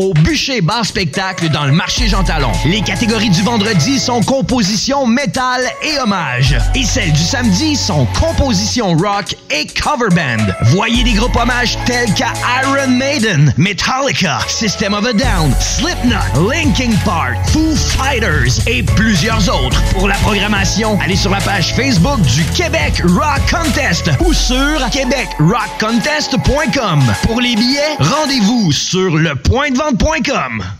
au Bûcher Bar Spectacle dans le marché Jean Talon. Les catégories du vendredi sont composition métal et hommage. Et celles du samedi sont composition rock et cover band. Voyez des groupes hommages tels qu'à Iron Maiden, Metallica, System of a Down, Slipknot, Linkin Park, Foo Fighters et plusieurs autres. Pour la programmation, allez sur la page Facebook du Québec Rock Contest ou sur québecrockcontest.com. Pour les billets, rendez-vous sur Boinkum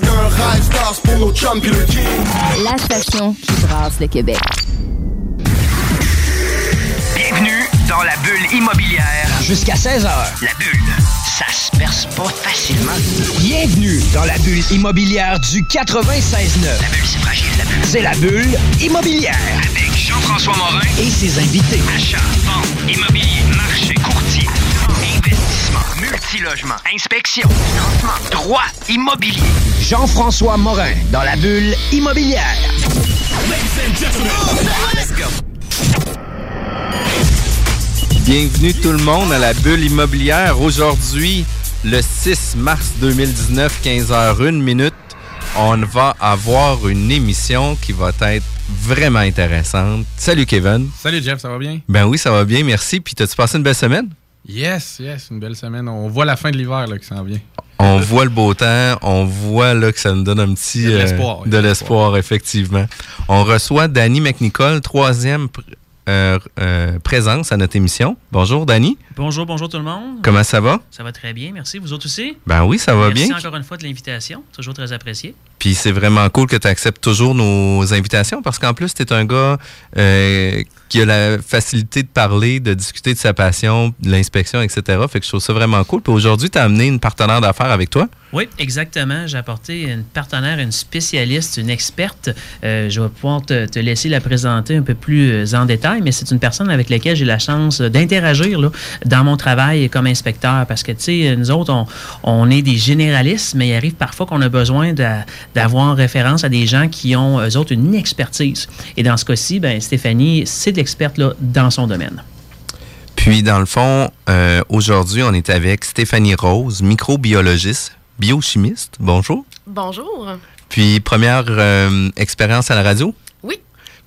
d'un rêve. Stars pour nos chums pis le king. La station qui brasse le Québec. Bienvenue dans la bulle immobilière. Jusqu'à 16h. La bulle, ça se perce pas facilement. Bienvenue dans la bulle immobilière du 96.9. La bulle, c'est fragile, la bulle. C'est la bulle immobilière. Avec Jean-François Morin et ses invités. Achat, vente, immobilier, marché, courtier, investissement, multilogement, inspection, financement, droit, immobilier. Jean-François Morin dans la bulle immobilière. Let's go. Bienvenue tout le monde à la bulle immobilière. Aujourd'hui, le 6 mars 2019, 15h01 minute, on va avoir une émission qui va être vraiment intéressante. Salut Kevin. Salut Jeff, ça va bien? Ben oui, ça va bien, merci. Puis t'as-tu passé une belle semaine? Yes, yes, une belle semaine. On voit la fin de l'hiver là, qui s'en vient. On voit le beau temps, on voit là, que ça nous donne un petit... A de euh, l'espoir, de l'espoir, effectivement. On reçoit Danny McNicol, troisième pr- euh, euh, présence à notre émission. Bonjour Danny, Bonjour, bonjour tout le monde. comment ça va? Ça va très bien, merci. Vous autres aussi? Ben oui, ça va merci bien. encore une fois de l'invitation, toujours très apprécié. Puis c'est vraiment cool que tu acceptes toujours nos invitations parce qu'en plus, tu es un gars euh, qui a la facilité de parler, de discuter de sa passion, de l'inspection, etc. Fait que je trouve ça vraiment cool. Puis aujourd'hui, tu as amené une partenaire d'affaires avec toi. Oui, exactement. J'ai apporté une partenaire, une spécialiste, une experte. Euh, je vais pouvoir te, laisser la présenter un peu plus euh, en détail, mais c'est une personne avec laquelle j'ai la chance d'interagir dans mon travail comme inspecteur. Parce que, tu sais, nous autres, on, est des généralistes, mais il arrive parfois qu'on a besoin d'a- d'avoir référence à des gens qui ont, eux autres, une expertise. Et dans ce cas-ci, ben, Stéphanie, c'est l'experte dans son domaine. Puis dans le fond, euh, aujourd'hui, on est avec Stéphanie Rose, microbiologiste, biochimiste. Bonjour. Bonjour. Puis première euh, expérience à la radio? Oui.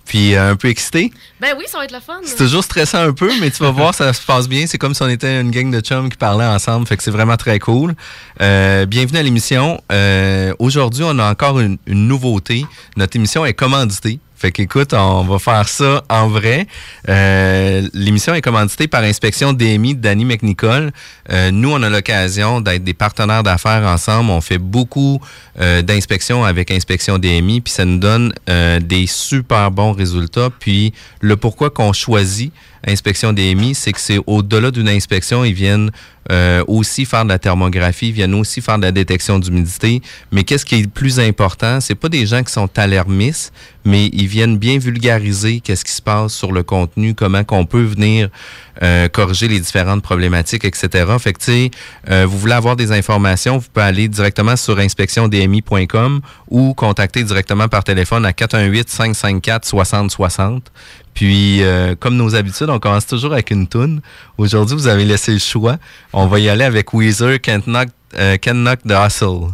Puis euh, un peu excité. Ben oui, ça va être le fun. C'est toujours stressant un peu, mais tu vas voir, ça se passe bien. C'est comme si on était une gang de chums qui parlaient ensemble. Fait que c'est vraiment très cool. Euh, bienvenue à l'émission. Aujourd'hui, on a encore une, une nouveauté. Notre émission est commanditée. Fait qu'écoute, on va faire ça en vrai. Euh, L'émission est commanditée par Inspection DMI de Danny McNicol. Euh, nous, on a l'occasion d'être des partenaires d'affaires ensemble. On fait beaucoup euh, d'inspections avec Inspection DMI, puis ça nous donne des super bons résultats. Puis le pourquoi qu'on choisit Inspection DMI, c'est que c'est au-delà d'une inspection, ils viennent aussi faire de la thermographie, ils viennent aussi faire de la détection d'humidité. Mais qu'est-ce qui est le plus important, c'est pas des gens qui sont alarmistes, mais ils viennent bien vulgariser qu'est-ce qui se passe sur le contenu, comment qu'on peut venir euh, corriger les différentes problématiques, etc. Fait que, euh, vous voulez avoir des informations, vous pouvez aller directement sur inspectiondmi.com ou contacter directement par téléphone à 418-554-6060. Puis, euh, comme nos habitudes, on commence toujours avec une toune. Aujourd'hui, vous avez laissé le choix. On va y aller avec Weezer, Can't Knock, euh, Can't the Hustle.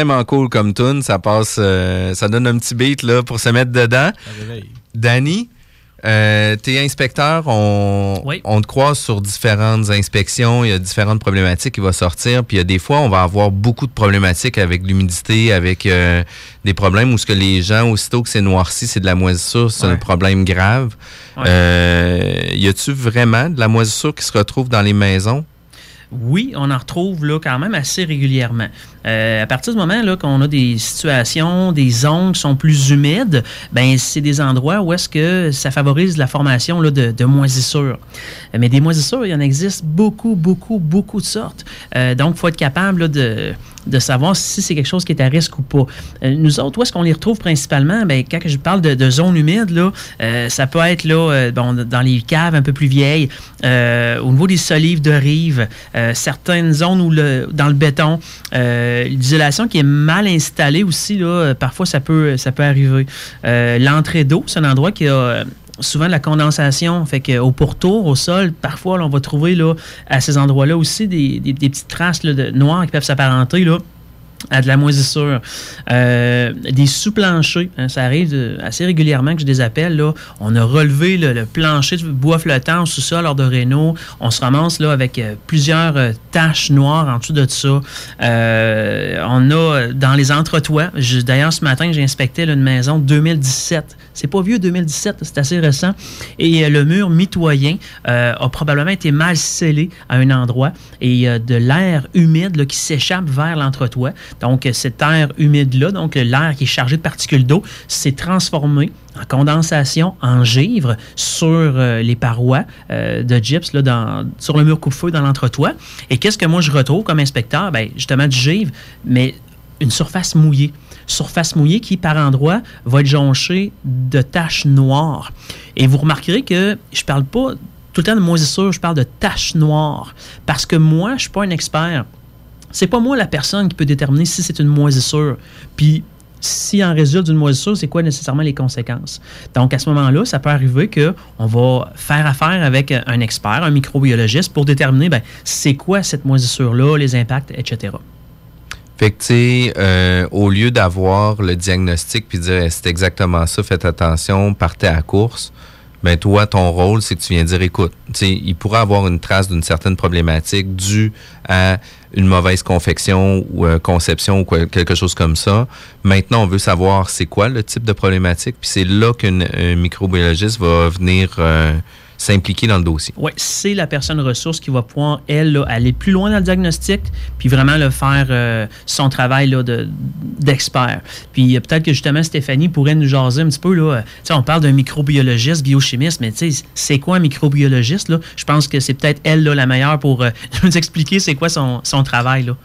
Vraiment cool comme tune. Ça passe, euh, ça donne un petit beat là, pour se mettre dedans. Danny, euh, t'es inspecteur, on, Oui. on te croise sur différentes inspections, il y a différentes problématiques qui vont sortir, puis il y a des fois, on va avoir beaucoup de problématiques avec l'humidité, avec euh, des problèmes où ce que les gens, aussitôt que c'est noirci, c'est de la moisissure, c'est Ouais. un problème grave. Ouais. Euh, y a-tu vraiment de la moisissure qui se retrouve dans les maisons? Oui, on en retrouve là quand même assez régulièrement. Euh, à partir du moment là qu'on a des situations, des zones qui sont plus humides, ben c'est des endroits où est-ce que ça favorise la formation là, de, moisissures. Mais des moisissures, il y en existe beaucoup, beaucoup, beaucoup de sortes. Euh, donc, faut être capable de, savoir si c'est quelque chose qui est à risque ou pas. Euh, nous autres, où est-ce qu'on les retrouve principalement? Ben, quand je parle de, zones humides, là, euh, ça peut être là, dans les caves un peu plus vieilles, au niveau des solives de rive, certaines zones où le, dans le béton, euh, l'isolation qui est mal installée aussi, là, euh, parfois ça peut, ça peut arriver. Euh, L'entrée d'eau, c'est un endroit qui a euh, souvent de la condensation. Fait que, au pourtour, au sol, parfois, on va trouver là, à ces endroits-là aussi des, petites traces de noires qui peuvent s'apparenter. À de la moisissure. Euh, des sous-planchers, hein, ça arrive assez régulièrement que je des appelle. Là. On a relevé le, plancher de bois flottant sous-sol lors de Réno. On se ramasse là, avec euh, plusieurs euh, taches noires en dessous de ça. On a dans les entretoits, d'ailleurs ce matin j'ai inspecté une maison 2017. C'est pas vieux 2017, c'est assez récent. Et le mur mitoyen a probablement été mal scellé à un endroit et il y a de l'air humide qui s'échappe vers l'entretoit. Donc, euh, cet air humide-là, donc l'air qui est chargé de particules d'eau, s'est transformé en condensation, en givre sur euh, les parois euh, de gyps, sur le mur coupe-feu dans l'entretoit. Et qu'est-ce que moi je retrouve comme inspecteur? Ben, justement, du givre, mais une surface mouillée. Surface mouillée qui, par endroits, va être jonchée de taches noires. Et vous remarquerez que je parle pas tout le temps de moisissure, je parle de taches noires. Parce que moi, je suis pas un expert. C'est pas moi la personne qui peut déterminer si c'est une moisissure. Puis, si en résulte d'une moisissure, c'est quoi nécessairement les conséquences? Donc, à ce moment-là, ça peut arriver qu'on va faire affaire avec un expert, un microbiologiste, pour déterminer ben, c'est quoi cette moisissure-là, les impacts, etc. Fait que, euh, au lieu d'avoir le diagnostic puis dire Eh, c'est exactement ça, faites attention, partez à la course, ben toi, ton rôle, c'est que tu viens dire écoute, il pourrait avoir une trace d'une certaine problématique due à une mauvaise confection ou euh, conception ou quelque chose comme ça. Maintenant, on veut savoir c'est quoi le type de problématique, puis c'est là qu'un un microbiologiste va venir euh, s'impliquer dans le dossier. Oui, c'est la personne ressource qui va pouvoir, elle, là, aller plus loin dans le diagnostic, puis vraiment faire euh, son travail là, de- d'expert. puis euh, peut-être que justement Stéphanie pourrait nous jaser un petit peu. Là, euh, on parle d'un microbiologiste, biochimiste, mais c'est quoi un microbiologiste? Là? Je pense que c'est peut-être elle là, la meilleure pour nous expliquer c'est quoi son, son travail. Là.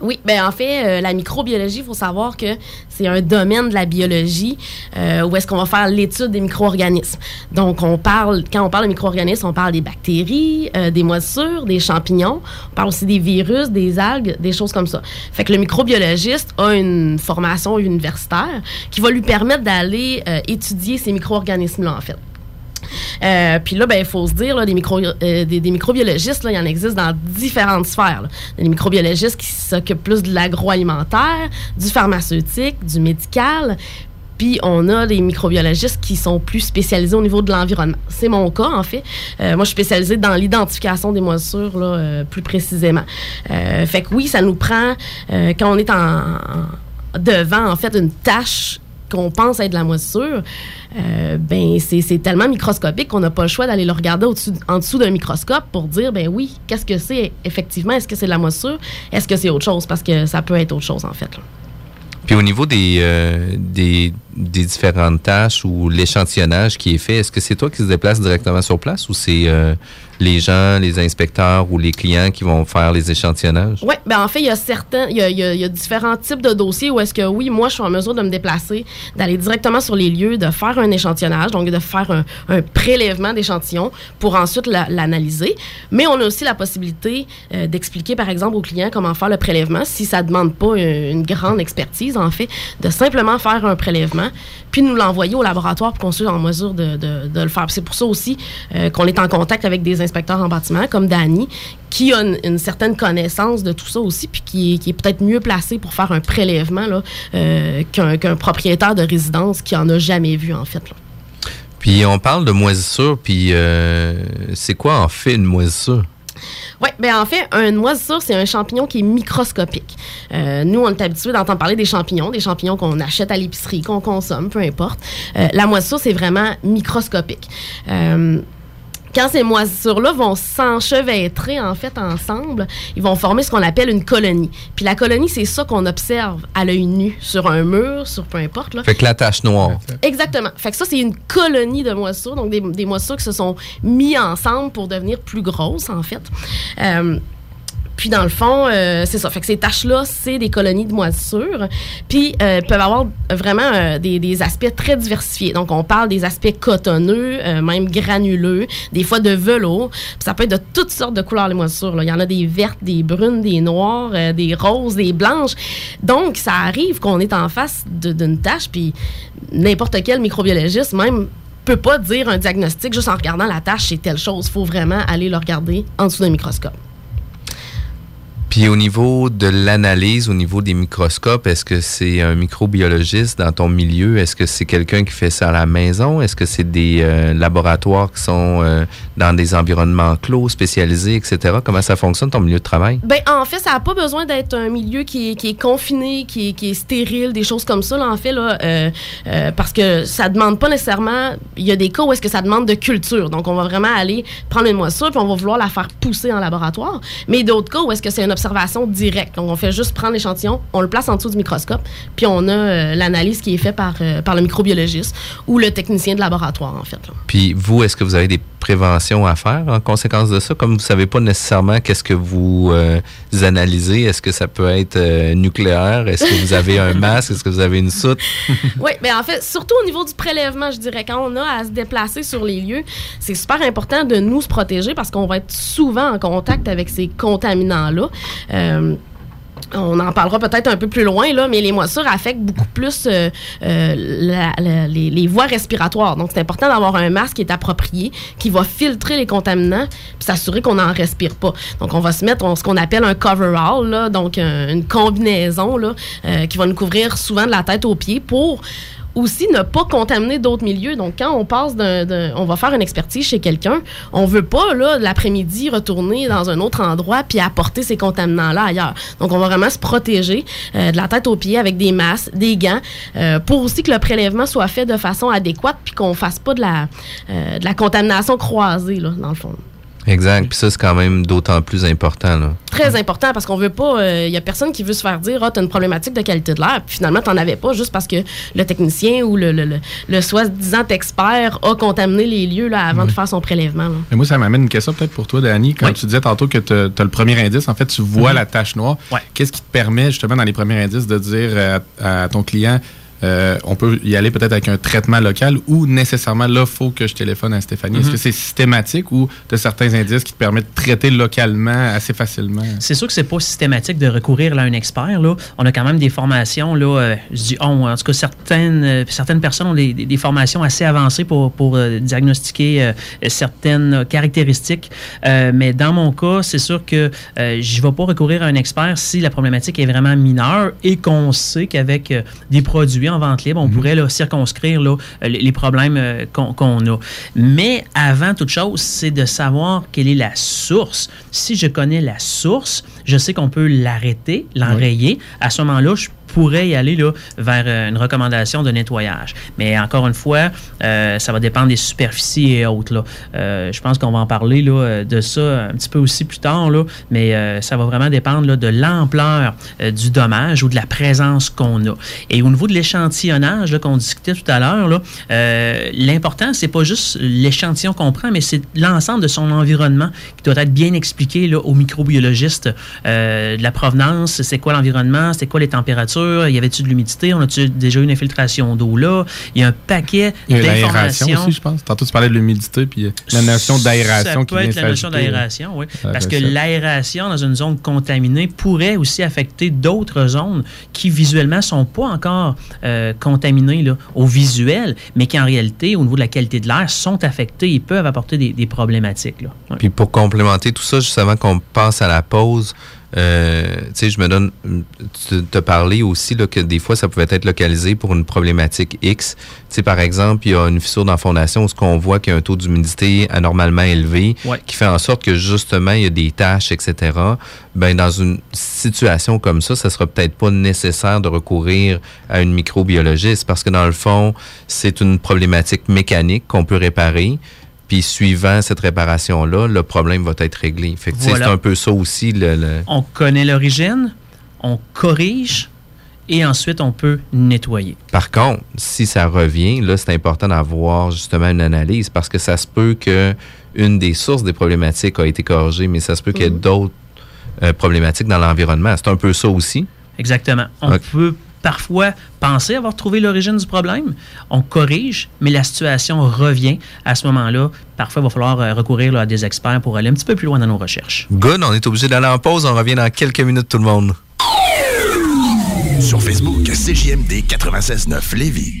Oui, ben en fait, euh, la microbiologie, il faut savoir que c'est un domaine de la biologie euh, où est-ce qu'on va faire l'étude des micro-organismes. Donc, on parle, quand on parle de micro-organismes, on parle des bactéries, euh, des moisissures, des champignons. On parle aussi des virus, des algues, des choses comme ça. Fait que le microbiologiste a une formation universitaire qui va lui permettre d'aller euh, étudier ces micro-organismes-là, en fait. Euh, puis là, ben, il faut se dire, là, des, micro, euh, des, microbiologistes, il y en existe dans différentes sphères. là. Des microbiologistes qui s'occupent plus de l'agroalimentaire, du pharmaceutique, du médical. Puis on a des microbiologistes qui sont plus spécialisés au niveau de l'environnement. C'est mon cas, en fait. Euh, moi, je suis spécialisée dans l'identification des moisissures, euh, plus précisément. Euh, fait que oui, ça nous prend, euh, quand on est en, en- devant, en fait, une tâche qu'on pense être de la moisissure, euh, ben c'est tellement microscopique qu'on n'a pas le choix d'aller le regarder en dessous d'un microscope pour dire, ben oui, qu'est-ce que c'est effectivement? Est-ce que c'est de la moisissure? Est-ce que c'est autre chose? Parce que ça peut être autre chose, en fait. Puis au niveau des, euh, des, des différentes tâches ou l'échantillonnage qui est fait, est-ce que c'est toi qui se déplace directement sur place ou c'est euh, les gens, les inspecteurs ou les clients qui vont faire les échantillonnages? Oui, ben en fait, il y a certains, il y a, différents types de dossiers où est-ce que oui, moi, je suis en mesure de me déplacer, d'aller directement sur les lieux, de faire un échantillonnage, donc de faire un, prélèvement d'échantillons pour ensuite la- l'analyser. Mais on a aussi la possibilité euh, d'expliquer, par exemple, aux clients comment faire le prélèvement si ça demande pas une, grande expertise, en fait, de simplement faire un prélèvement, puis nous l'envoyer au laboratoire pour qu'on soit en mesure de, le faire. C'est pour ça aussi euh, qu'on est en contact avec des inspecteurs en bâtiment, comme Danny, qui a une, une certaine connaissance de tout ça aussi, puis qui est, qui est peut-être mieux placé pour faire un prélèvement euh, qu'un propriétaire de résidence qui en a jamais vu, en fait. là. Puis on parle de moisissure, puis euh, c'est quoi en fait une moisissure? Oui, ben en fait, un moisissure, c'est un champignon qui est microscopique. Euh, nous, on est habitués d'entendre parler des champignons, des champignons qu'on achète à l'épicerie, qu'on consomme, peu importe. Euh, la moisissure, c'est vraiment microscopique. Euh, quand ces moisissures-là vont s'enchevêtrer, en fait, ensemble, ils vont former ce qu'on appelle une colonie. Puis la colonie, c'est ça qu'on observe à l'œil nu, sur un mur, sur peu importe. Là. Fait que la tache noire. Exactement. Fait que ça, c'est une colonie de moisissures, donc des, des moisissures qui se sont mis ensemble pour devenir plus grosses, en fait. Euh, puis dans le fond, euh, c'est ça. Fait que ces taches-là, c'est des colonies de moisissures. Puis euh, peuvent avoir vraiment euh, des, aspects très diversifiés. Donc on parle des aspects cotonneux, euh, même granuleux, des fois de velours. Puis ça peut être de toutes sortes de couleurs les moisissures. Il y en a des vertes, des brunes, des noires, des roses, des blanches. Donc ça arrive qu'on est en face d'une tache, puis n'importe quel microbiologiste même peut pas dire un diagnostic juste en regardant la tâche, c'est telle chose. Il faut vraiment aller le regarder en dessous d'un microscope. Puis au niveau de l'analyse, au niveau des microscopes, est-ce que c'est un microbiologiste dans ton milieu? Est-ce que c'est quelqu'un qui fait ça à la maison? Est-ce que c'est des euh, laboratoires qui sont euh, dans des environnements clos, spécialisés, etc.? Comment ça fonctionne, ton milieu de travail? Ben, en fait, ça n'a pas besoin d'être un milieu qui est, qui est confiné, qui est, qui est stérile, des choses comme ça, en fait, là, euh, parce que ça demande pas nécessairement. Il y a des cas où est-ce que ça demande de culture. Donc, on va vraiment aller prendre une moisissure, puis on va vouloir la faire pousser en laboratoire. Mais d'autres cas où est-ce que c'est une observation directe. Donc, on fait juste prendre l'échantillon, on le place en dessous du microscope, puis on a euh, l'analyse qui est faite par, euh, par le microbiologiste ou le technicien de laboratoire, en fait. Puis vous, est-ce que vous avez des préventions à faire en conséquence de ça? Comme vous ne savez pas nécessairement qu'est-ce que vous euh, analysez, est-ce que ça peut être nucléaire? Est-ce que vous avez un masque? Est-ce que vous avez une soute? Oui, mais en fait, surtout au niveau du prélèvement, je dirais, quand on a à se déplacer sur les lieux, c'est super important de nous se protéger parce qu'on va être souvent en contact avec ces contaminants-là. Euh, on en parlera peut-être un peu plus loin, là, mais les moisissures affectent beaucoup plus euh, euh, les, voies respiratoires. Donc, c'est important d'avoir un masque qui est approprié, qui va filtrer les contaminants, puis s'assurer qu'on n'en respire pas. Donc, on va se mettre ce qu'on appelle un coverall, donc un- une combinaison qui va nous couvrir souvent de la tête aux pieds pour aussi ne pas contaminer d'autres milieux. Donc, quand on passe d'un, on va faire une expertise chez quelqu'un, on veut pas, là, l'après-midi, retourner dans un autre endroit puis apporter ces contaminants-là ailleurs. Donc, on va vraiment se protéger euh, de la tête aux pieds avec des masques, des gants, euh, pour aussi que le prélèvement soit fait de façon adéquate puis qu'on fasse pas de la, euh, de la contamination croisée, là, dans le fond. Exact. Puis ça, c'est quand même d'autant plus important. Là. Très important parce qu'on veut pas. Il y a personne qui veut se faire dire Ah, t'as une problématique de qualité de l'air. Puis finalement, t'en avais pas juste parce que le technicien ou le, le, le, le soi-disant expert a contaminé les lieux là, avant de faire son prélèvement. là. Mais moi, ça m'amène une question peut-être pour toi, Danny. Quand Oui. tu disais tantôt que tu as le premier indice, en fait, tu vois Mhm. la tache noire. Qu'est-ce qui te permet, justement, dans les premiers indices, de dire euh, à, à ton client euh, on peut y aller peut-être avec un traitement local ou nécessairement là, il faut que je téléphone à Stéphanie. Est-ce Mhm. que c'est systématique ou de certains indices qui te permettent de traiter localement assez facilement? C'est sûr que c'est pas systématique de recourir là, à un expert. Là. On a quand même des formations, là, euh, je dis on, en tout cas certaines, euh, certaines personnes ont des, des- formations assez avancées pour, pour diagnostiquer certaines caractéristiques. Mais dans mon cas, c'est sûr que je ne vais pas recourir à un expert si la problématique est vraiment mineure et qu'on sait qu'avec des produits en vente libre, on pourrait là, circonscrire là, les, les problèmes euh, qu'on qu'on a. Mais avant toute chose, c'est de savoir quelle est la source. Si je connais la source, je sais qu'on peut l'arrêter, l'enrayer. À ce moment-là, je pourrais y aller là, vers euh, une recommandation de nettoyage. Mais encore une fois, euh, ça va dépendre des superficies et autres. Là. Euh, je pense qu'on va en parler là, de ça un petit peu aussi plus tard, là, mais ça va vraiment dépendre là, de l'ampleur du dommage ou de la présence qu'on a. Et au niveau de l'échantillonnage qu'on discutait tout à l'heure, l'important, c'est pas juste l'échantillon qu'on prend, mais c'est l'ensemble de son environnement qui doit être bien expliqué là, aux microbiologistes. De la provenance, c'est quoi l'environnement, c'est quoi les températures, y avait-tu de l'humidité, on a-tu déjà eu une infiltration d'eau là, il y a un paquet Il y a l'aération d'informations. aussi, je pense. Tantôt, tu parlais de l'humidité, puis euh, la notion d'aération Ça qui peut vient être la notion d'aération, oui. Parce que l'aération dans une zone contaminée pourrait aussi affecter d'autres zones qui visuellement sont pas encore euh, contaminées là, au visuel, mais qui en réalité, au niveau de la qualité de l'air, sont affectées et peuvent apporter des, des problématiques. Là. Ouais. Puis pour complémenter tout ça, juste avant qu'on passe à la pause, euh, tu sais, je me donne, tu te parlais aussi là, que des fois, ça pouvait être localisé pour une problématique X. Tu sais, par exemple, il y a une fissure dans la fondation où ce qu'on voit qu'il y a un taux d'humidité anormalement élevé Ouais. qui fait en sorte que justement, il y a des taches, etc. Ben, dans une situation comme ça, ça sera peut-être pas nécessaire de recourir à une microbiologiste parce que dans le fond, c'est une problématique mécanique qu'on peut réparer. Puis suivant cette réparation-là, le problème va être réglé. Fait que, tu sais, Voilà. c'est un peu ça aussi. Le, le- On connaît l'origine, on corrige et ensuite on peut nettoyer. Par contre, si ça revient, là, c'est important d'avoir justement une analyse parce que ça se peut que une des sources des problématiques a été corrigée, mais ça se peut qu'il y ait d'autres euh, problématiques dans l'environnement. C'est un peu ça aussi. Exactement. On peut parfois penser avoir trouvé l'origine du problème. On corrige, mais la situation revient. À ce moment-là, parfois, il va falloir euh, recourir là, à des experts pour aller un petit peu plus loin dans nos recherches. Good, on est obligé d'aller en pause. On revient dans quelques minutes, tout le monde. Sur Facebook, CJMD 96.9 Lévis.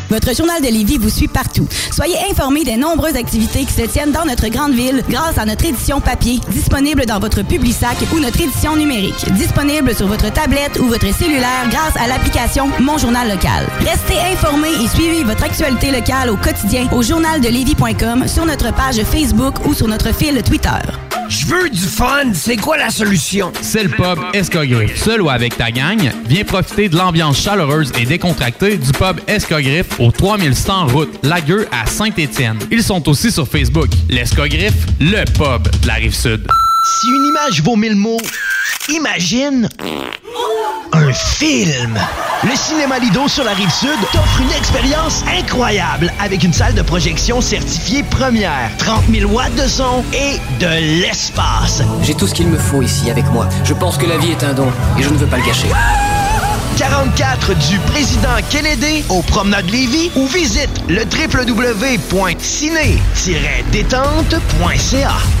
Votre journal de Lévis vous suit partout. Soyez informés des nombreuses activités qui se tiennent dans notre grande ville grâce à notre édition papier, disponible dans votre Publisac ou notre édition numérique, disponible sur votre tablette ou votre cellulaire grâce à l'application Mon Journal Local. Restez informés et suivez votre actualité locale au quotidien au journaldelévis.com, sur notre page Facebook ou sur notre fil Twitter. Je veux du fun, c'est quoi la solution? C'est le pub Escogriffe. Seul ou avec ta gang, viens profiter de l'ambiance chaleureuse et décontractée du pub Escogriffe au 3100 route Lagueux à Saint-Étienne. Ils sont aussi sur Facebook. L'Escogriffe, le pub de la Rive-Sud. Si une image vaut mille mots, imagine un film. Le Cinéma Lido sur la rive sud t'offre une expérience incroyable avec une salle de projection certifiée première, 30 000 watts de son et de l'espace. J'ai tout ce qu'il me faut ici avec moi. Je pense que la vie est un don et je ne veux pas le gâcher. 44 du président Kennedy au Promenade Lévis ou visite le www.ciné-détente.ca.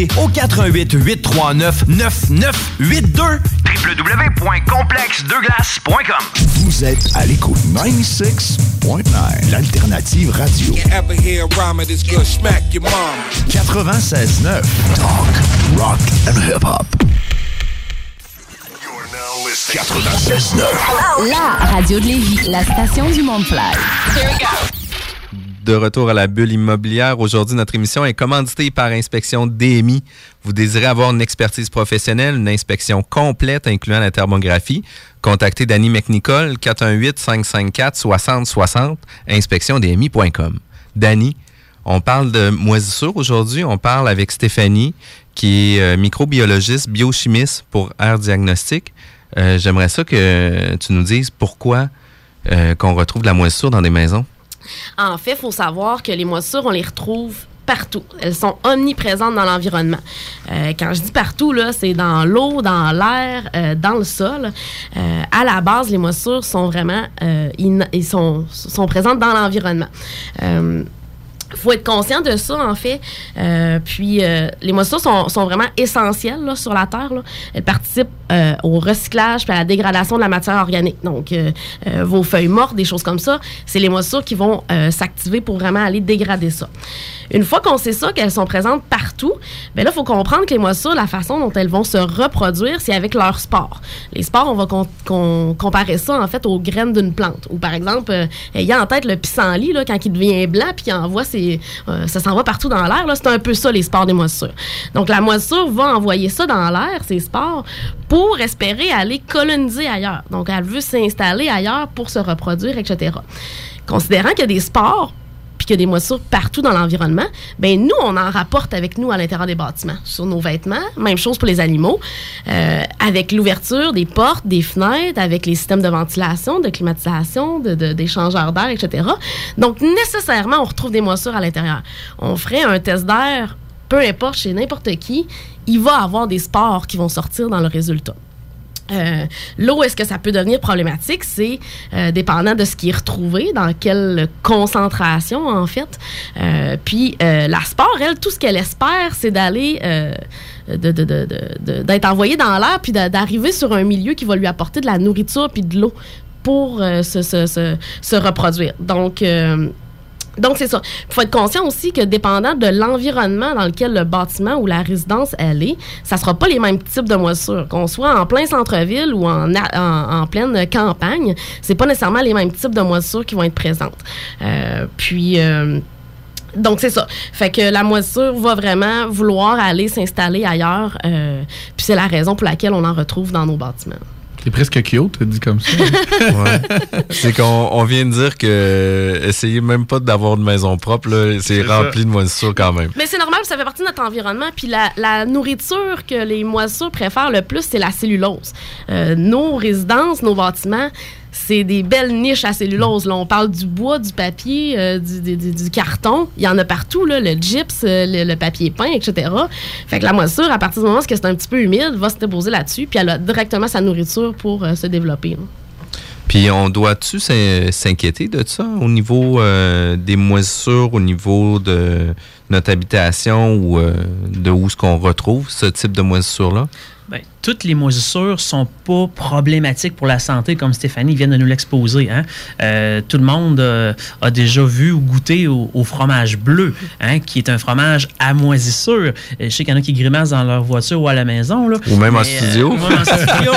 au 88 839 9982 www.complexedeglace.com Vous êtes à l'écoute 96.9, l'alternative radio. Ever hear a rhyme this good? Smack your mom. 96.9, talk, rock and hip-hop. 96.9. La radio de Lévis, la station du Mont-Fly. De retour à la bulle immobilière. Aujourd'hui, notre émission est commanditée par Inspection DMI. Vous désirez avoir une expertise professionnelle, une inspection complète incluant la thermographie? Contactez Danny McNicol, 418-554-6060, inspectiondmi.com. Danny, on parle de moisissure aujourd'hui. On parle avec Stéphanie, qui est euh, microbiologiste, biochimiste pour Air Diagnostic. Euh, J'aimerais ça que tu nous dises pourquoi euh, qu'on retrouve de la moisissure dans des maisons. En fait, il faut savoir que les moisissures, on les retrouve partout. Elles sont omniprésentes dans l'environnement. Euh, quand je dis partout, là, c'est dans l'eau, dans l'air, euh, dans le sol. Euh, à la base, les moisissures sont vraiment ils sont, sont présentes dans l'environnement. Faut être conscient de ça, en fait. Euh, puis, euh, les moisissures sont, sont vraiment essentielles là, sur la Terre. Là. Elles participent euh, au recyclage puis à la dégradation de la matière organique. Donc, euh, euh, vos feuilles mortes, des choses comme ça, c'est les moisissures qui vont euh, s'activer pour vraiment aller dégrader ça. Une fois qu'on sait ça, qu'elles sont présentes partout, ben là, il faut comprendre que les moisissures, la façon dont elles vont se reproduire, c'est avec leurs spores. Les spores, on va comparer ça, en fait, aux graines d'une plante. Ou, par exemple, euh, ayant en tête le pissenlit, là, quand il devient blanc puis qu'il envoie ses... euh, ça s'en va partout dans l'air, c'est un peu ça, les spores des moisissures. Donc, la moisissure va envoyer ça dans l'air, ces spores, pour espérer aller coloniser ailleurs. Donc, elle veut s'installer ailleurs pour se reproduire, etc. Considérant qu'il y a des spores, qu'il y a des moisissures partout dans l'environnement, ben nous, on en rapporte avec nous à l'intérieur des bâtiments, sur nos vêtements. Même chose pour les animaux, euh, avec l'ouverture des portes, des fenêtres, avec les systèmes de ventilation, de climatisation, de- de- d'échangeurs d'air, etc. Donc, nécessairement, on retrouve des moisissures à l'intérieur. On ferait un test d'air, peu importe, chez n'importe qui, il va avoir des spores qui vont sortir dans le résultat. Euh, L'eau, est-ce que ça peut devenir problématique? C'est euh, dépendant de ce qui est retrouvé, dans quelle concentration, en fait. Euh, puis, la sport, elle, tout ce qu'elle espère, c'est d'aller, d'être envoyée dans l'air, puis d'a- d'arriver sur un milieu qui va lui apporter de la nourriture puis de l'eau pour se, se- reproduire. Donc, donc, c'est ça. Il faut être conscient aussi que dépendant de l'environnement dans lequel le bâtiment ou la résidence elle est, ça sera pas les mêmes types de moisissures. Qu'on soit en plein centre-ville ou en, en, en pleine campagne, c'est pas nécessairement les mêmes types de moisissures qui vont être présentes. Euh, puis... euh, donc, c'est ça. Fait que la moisissure va vraiment vouloir aller s'installer ailleurs. euh, puis c'est la raison pour laquelle on en retrouve dans nos bâtiments. C'est presque cute, dit comme ça. Ouais. C'est qu'on on vient de dire que essayez même pas d'avoir une maison propre, c'est ça. rempli de moisissures quand même. Mais c'est normal, ça fait partie de notre environnement. Puis la, la nourriture que les moisissures préfèrent le plus, c'est la cellulose. Euh, nos résidences, nos bâtiments, c'est des belles niches à cellulose. Là, on parle du bois, du papier, euh, du, carton. Il y en a partout, là, le gyps, euh, le, papier peint, etc. Fait que la moisissure, à partir du moment où c'est un petit peu humide, va se déposer là-dessus, puis elle a directement sa nourriture pour euh, se développer. Puis on doit-tu s'in- s'inquiéter de ça au niveau des moisissures, au niveau de notre habitation ou de où est-ce qu'on retrouve ce type de moisissure-là? Ben, toutes les moisissures sont pas problématiques pour la santé, comme Stéphanie vient de nous l'exposer. hein. Euh, tout le monde euh, a déjà vu ou goûté au, au fromage bleu, hein, qui est un fromage à moisissure. Euh, Je sais qu'il y en a qui grimacent dans leur voiture ou à la maison. Là. Ou même en Mais, studio. ou même en studio.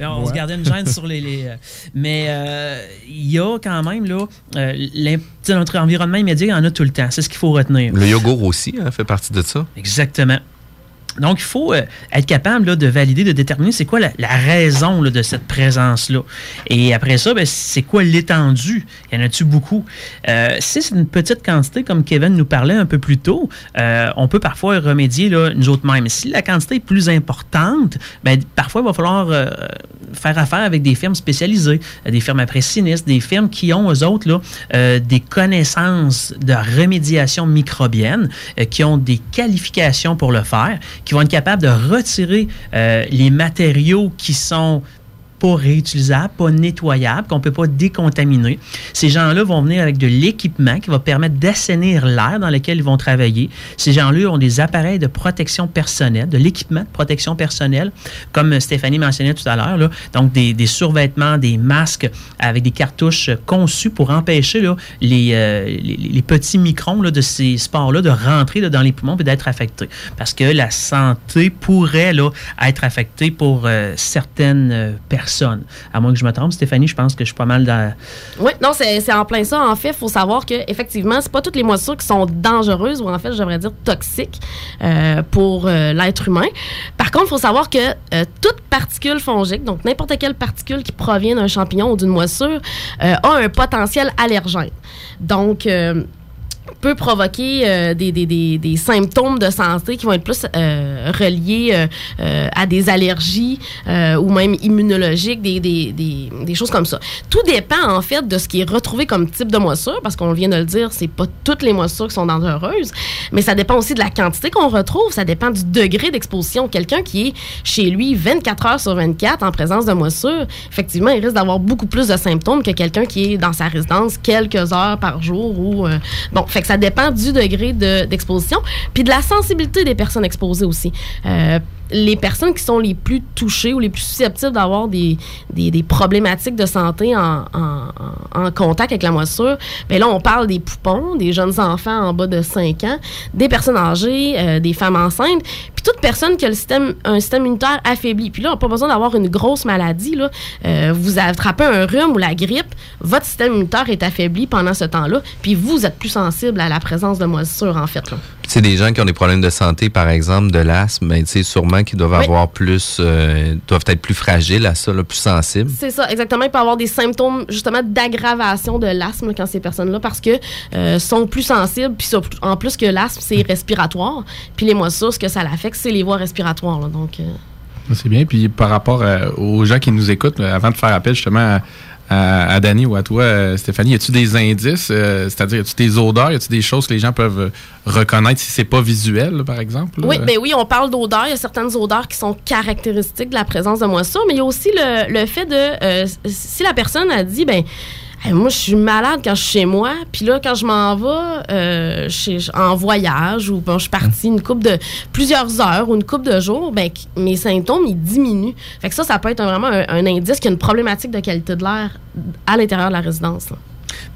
on se gardait une gêne sur les... les, euh, mais euh, il y a quand même, là, euh, notre environnement immédiat, il y en a tout le temps. C'est ce qu'il faut retenir. Le yogourt aussi hein, fait partie de ça. Exactement. Donc, il faut euh, être capable de valider, de déterminer c'est quoi la, raison de cette présence-là. Et après ça, ben, c'est quoi l'étendue? Y en a-tu beaucoup? Euh, si c'est une petite quantité, comme Kevin nous parlait un peu plus tôt, euh, on peut parfois remédier là, nous autres mêmes. Si la quantité est plus importante, ben, parfois, il va falloir faire affaire avec des firmes spécialisées, des firmes après sinistres, des firmes qui ont, eux autres, des connaissances de remédiation microbienne, qui ont des qualifications pour le faire, qui vont être capables de retirer euh, les matériaux qui sont pas réutilisables, pas nettoyables, qu'on ne peut pas décontaminer. Ces gens-là vont venir avec de l'équipement qui va permettre d'assainir l'air dans lequel ils vont travailler. Ces gens-là ont des appareils de protection personnelle, de l'équipement de protection personnelle, comme Stéphanie mentionnait tout à l'heure. Donc, des, des survêtements, des masques avec des cartouches conçues pour empêcher euh, les, les petits microns de ces spores-là de rentrer dans les poumons et d'être affectés. Parce que la santé pourrait là, être affectée pour euh, certaines euh, personnes. À moins que je me trompe, Stéphanie, je pense que je suis pas mal dans... Oui, non, c'est en plein ça. En fait, il faut savoir que effectivement, c'est pas toutes les moisissures qui sont dangereuses ou en fait, je devrais dire toxiques euh, pour euh, l'être humain. Par contre, il faut savoir que euh, toute particule fongique, donc n'importe quelle particule qui provient d'un champignon ou d'une moisissure, a un potentiel allergène. Donc, peut provoquer euh, des, des, des, des symptômes de santé qui vont être plus euh, reliés euh, à des allergies ou même immunologiques, des, des, choses comme ça. Tout dépend en fait de ce qui est retrouvé comme type de moisissure, parce qu'on vient de le dire, c'est pas toutes les moissures qui sont dangereuses, mais ça dépend aussi de la quantité qu'on retrouve, ça dépend du degré d'exposition. Quelqu'un qui est chez lui 24 heures sur 24 en présence de moisissure, effectivement, il risque d'avoir beaucoup plus de symptômes que quelqu'un qui est dans sa résidence quelques heures par jour ou bon, fait que ça dépend du degré de- d'exposition, puis de la sensibilité des personnes exposées aussi. Euh, les personnes qui sont les plus touchées ou les plus susceptibles d'avoir des, des, problématiques de santé en, en, contact avec la moisissure, bien là, on parle des poupons, des jeunes enfants en bas de 5 ans, des personnes âgées, euh, des femmes enceintes, toute personne qui a le système, un système immunitaire affaibli. Puis là, on n'a pas besoin d'avoir une grosse maladie. Là. Euh, vous attrapez un rhume ou la grippe, votre système immunitaire est affaibli pendant ce temps-là, puis vous êtes plus sensible à la présence de moisissure, en fait. Là. C'est des gens qui ont des problèmes de santé, par exemple, de l'asthme, ben, sûrement qu'ils doivent Oui. avoir plus, euh, doivent être plus fragiles à ça, là, plus sensibles. C'est ça, exactement. Il peut avoir des symptômes justement d'aggravation de l'asthme quand ces personnes-là, parce que euh, sont plus sensibles. Puis ça, en plus que l'asthme, c'est respiratoire. Puis les moissures, ce que ça l'affecte, c'est les voies respiratoires. là. donc, euh, C'est bien. Puis par rapport euh, aux gens qui nous écoutent, là, avant de faire appel justement à, à, à Dany ou à toi, euh, Stéphanie, y a-tu des indices, euh, c'est-à-dire y a-tu des odeurs, y a-tu des choses que les gens peuvent reconnaître si c'est pas visuel, là, par exemple? là? Oui, ben oui, on parle d'odeur. Il y a certaines odeurs qui sont caractéristiques de la présence de moisissure, mais il y a aussi le, le fait de euh, si la personne a dit ben moi, je suis malade quand je suis chez moi. Puis là, quand je m'en vais euh, en voyage ou je suis partie une coupe de plusieurs heures ou une coupe de jours, ben, mes symptômes, ils diminuent. Fait que ça, ça peut être vraiment un, indice qu'il y a une problématique de qualité de l'air à l'intérieur de la résidence.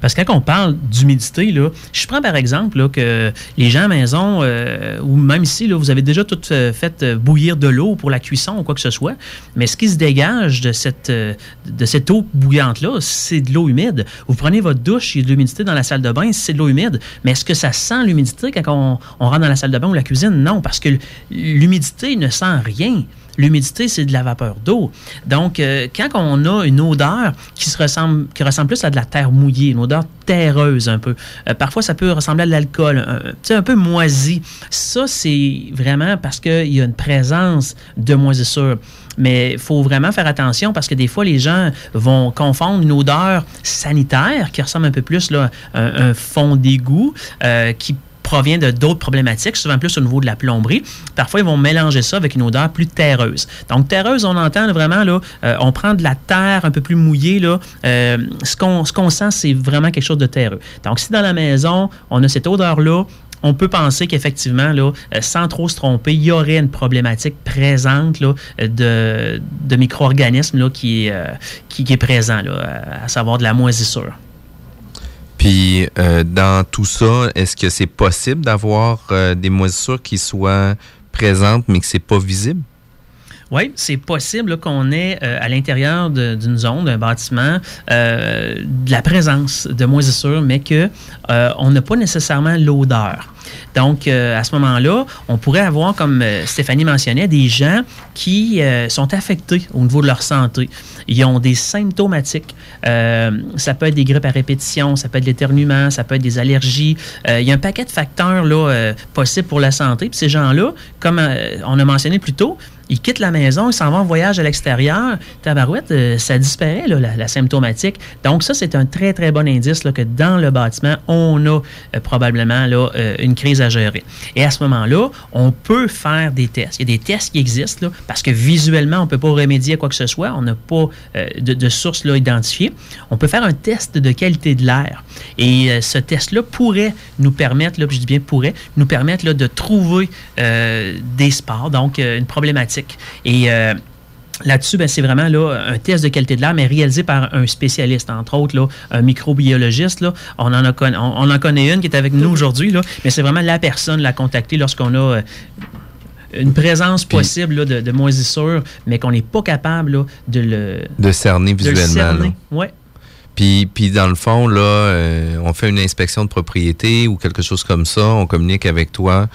Parce que quand on parle d'humidité, là, je prends par exemple là, que les gens à maison, euh, ou même ici, là, vous avez déjà tout euh, fait euh, bouillir de l'eau pour la cuisson ou quoi que ce soit, mais ce qui se dégage de cette, de cette eau bouillante-là, c'est de l'eau humide. Vous prenez votre douche, il y a de l'humidité dans la salle de bain, c'est de l'eau humide, mais est-ce que ça sent l'humidité quand on, on rentre dans la salle de bain ou la cuisine? Non, parce que l'humidité ne sent rien. L'humidité, c'est de la vapeur d'eau. Donc, quand on a une odeur qui, se ressemble, qui ressemble plus à de la terre mouillée, une odeur terreuse un peu, euh, parfois ça peut ressembler à de l'alcool, un, peu moisi. Ça, c'est vraiment parce qu'il y a une présence de moisissure. Mais il faut vraiment faire attention parce que des fois, les gens vont confondre une odeur sanitaire qui ressemble un peu plus à un, un fond d'égout euh, qui provient de d'autres problématiques, souvent plus au niveau de la plomberie. Parfois, ils vont mélanger ça avec une odeur plus terreuse. Donc, terreuse, on entend vraiment, là, euh, on prend de la terre un peu plus mouillée. Là, euh, ce qu'on sent, c'est vraiment quelque chose de terreux. Donc, si dans la maison, on a cette odeur-là, on peut penser qu'effectivement, là, euh, sans trop se tromper, il y aurait une problématique présente là, de, de micro-organismes qui, qui, qui est présent, à savoir de la moisissure. Puis, euh, dans tout ça, est-ce que c'est possible d'avoir euh, des moisissures qui soient présentes, mais que c'est pas visible? Oui, c'est possible qu'on ait euh, à l'intérieur d'une zone, d'un bâtiment, de la présence de moisissures, mais que on n'a pas nécessairement l'odeur. Donc, euh, à ce moment-là, on pourrait avoir, comme euh, Stéphanie mentionnait, des gens qui euh, sont affectés au niveau de leur santé. Ils ont des symptomatiques. Ça peut être des grippes à répétition, ça peut être l'éternuement, ça peut être des allergies. Il y a un paquet de facteurs là, possibles pour la santé. Puis ces gens-là, comme on a mentionné plus tôt, il quitte la maison, il s'en va en voyage à l'extérieur, tabarouette, ça disparaît, la, symptomatique. Donc, ça, c'est un très, très bon indice que dans le bâtiment, on a probablement là, une crise à gérer. Et à ce moment-là, on peut faire des tests. Il y a des tests qui existent parce que visuellement, on ne peut pas remédier à quoi que ce soit. On n'a pas euh, de, source là, identifiée. On peut faire un test de qualité de l'air. Et euh, ce test-là pourrait nous permettre, là, je dis bien pourrait, nous permettre là, de trouver euh, des sports, donc une problématique. Et Là-dessus, ben, c'est vraiment là, un test de qualité de l'air, mais réalisé par un spécialiste, entre autres là, un microbiologiste. Là. On, en a con- on, on en connaît une qui est avec nous aujourd'hui, là, mais c'est vraiment la personne la contacter lorsqu'on a euh, une présence possible là, de, de moisissure, mais qu'on n'est pas capable là, de le De cerner visuellement. Puis, puis dans le fond, là, euh, on fait une inspection de propriété ou quelque chose comme ça, on communique avec toi.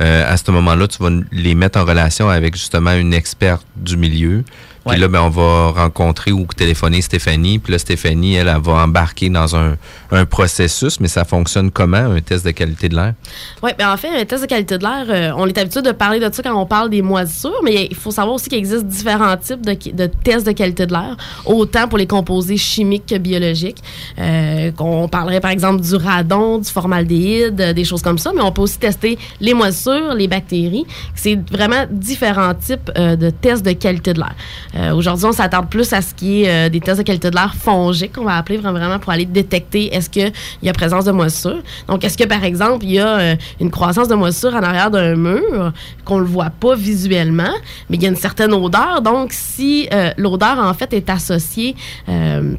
Euh, à ce moment-là, tu vas les mettre en relation avec justement une experte du milieu. Puis Ouais. là, ben, on va rencontrer ou téléphoner Stéphanie. Puis là, Stéphanie, elle, elle va embarquer dans un, un processus, mais ça fonctionne comment, un test de qualité de l'air? Oui, ben en fait, un test de qualité de l'air, euh, on est habitué de parler de ça quand on parle des moisissures, mais il faut savoir aussi qu'il existe différents types de, tests de qualité de l'air, autant pour les composés chimiques que biologiques. Euh, qu'on parlerait par exemple du radon, du formaldéhyde, euh, des choses comme ça, mais on peut aussi tester les moisissures, les bactéries. C'est vraiment différents types euh, de tests de qualité de l'air. Aujourd'hui, on s'attarde plus à ce qui est des tests de qualité de l'air fongiques, qu'on va appeler vraiment pour aller détecter est-ce qu'il y a présence de moisissure. Donc, est-ce que, par exemple, il y a euh, une croissance de moisissure en arrière d'un mur qu'on ne voit pas visuellement, mais il y a une certaine odeur? Donc, si euh, l'odeur, en fait, est associée... euh,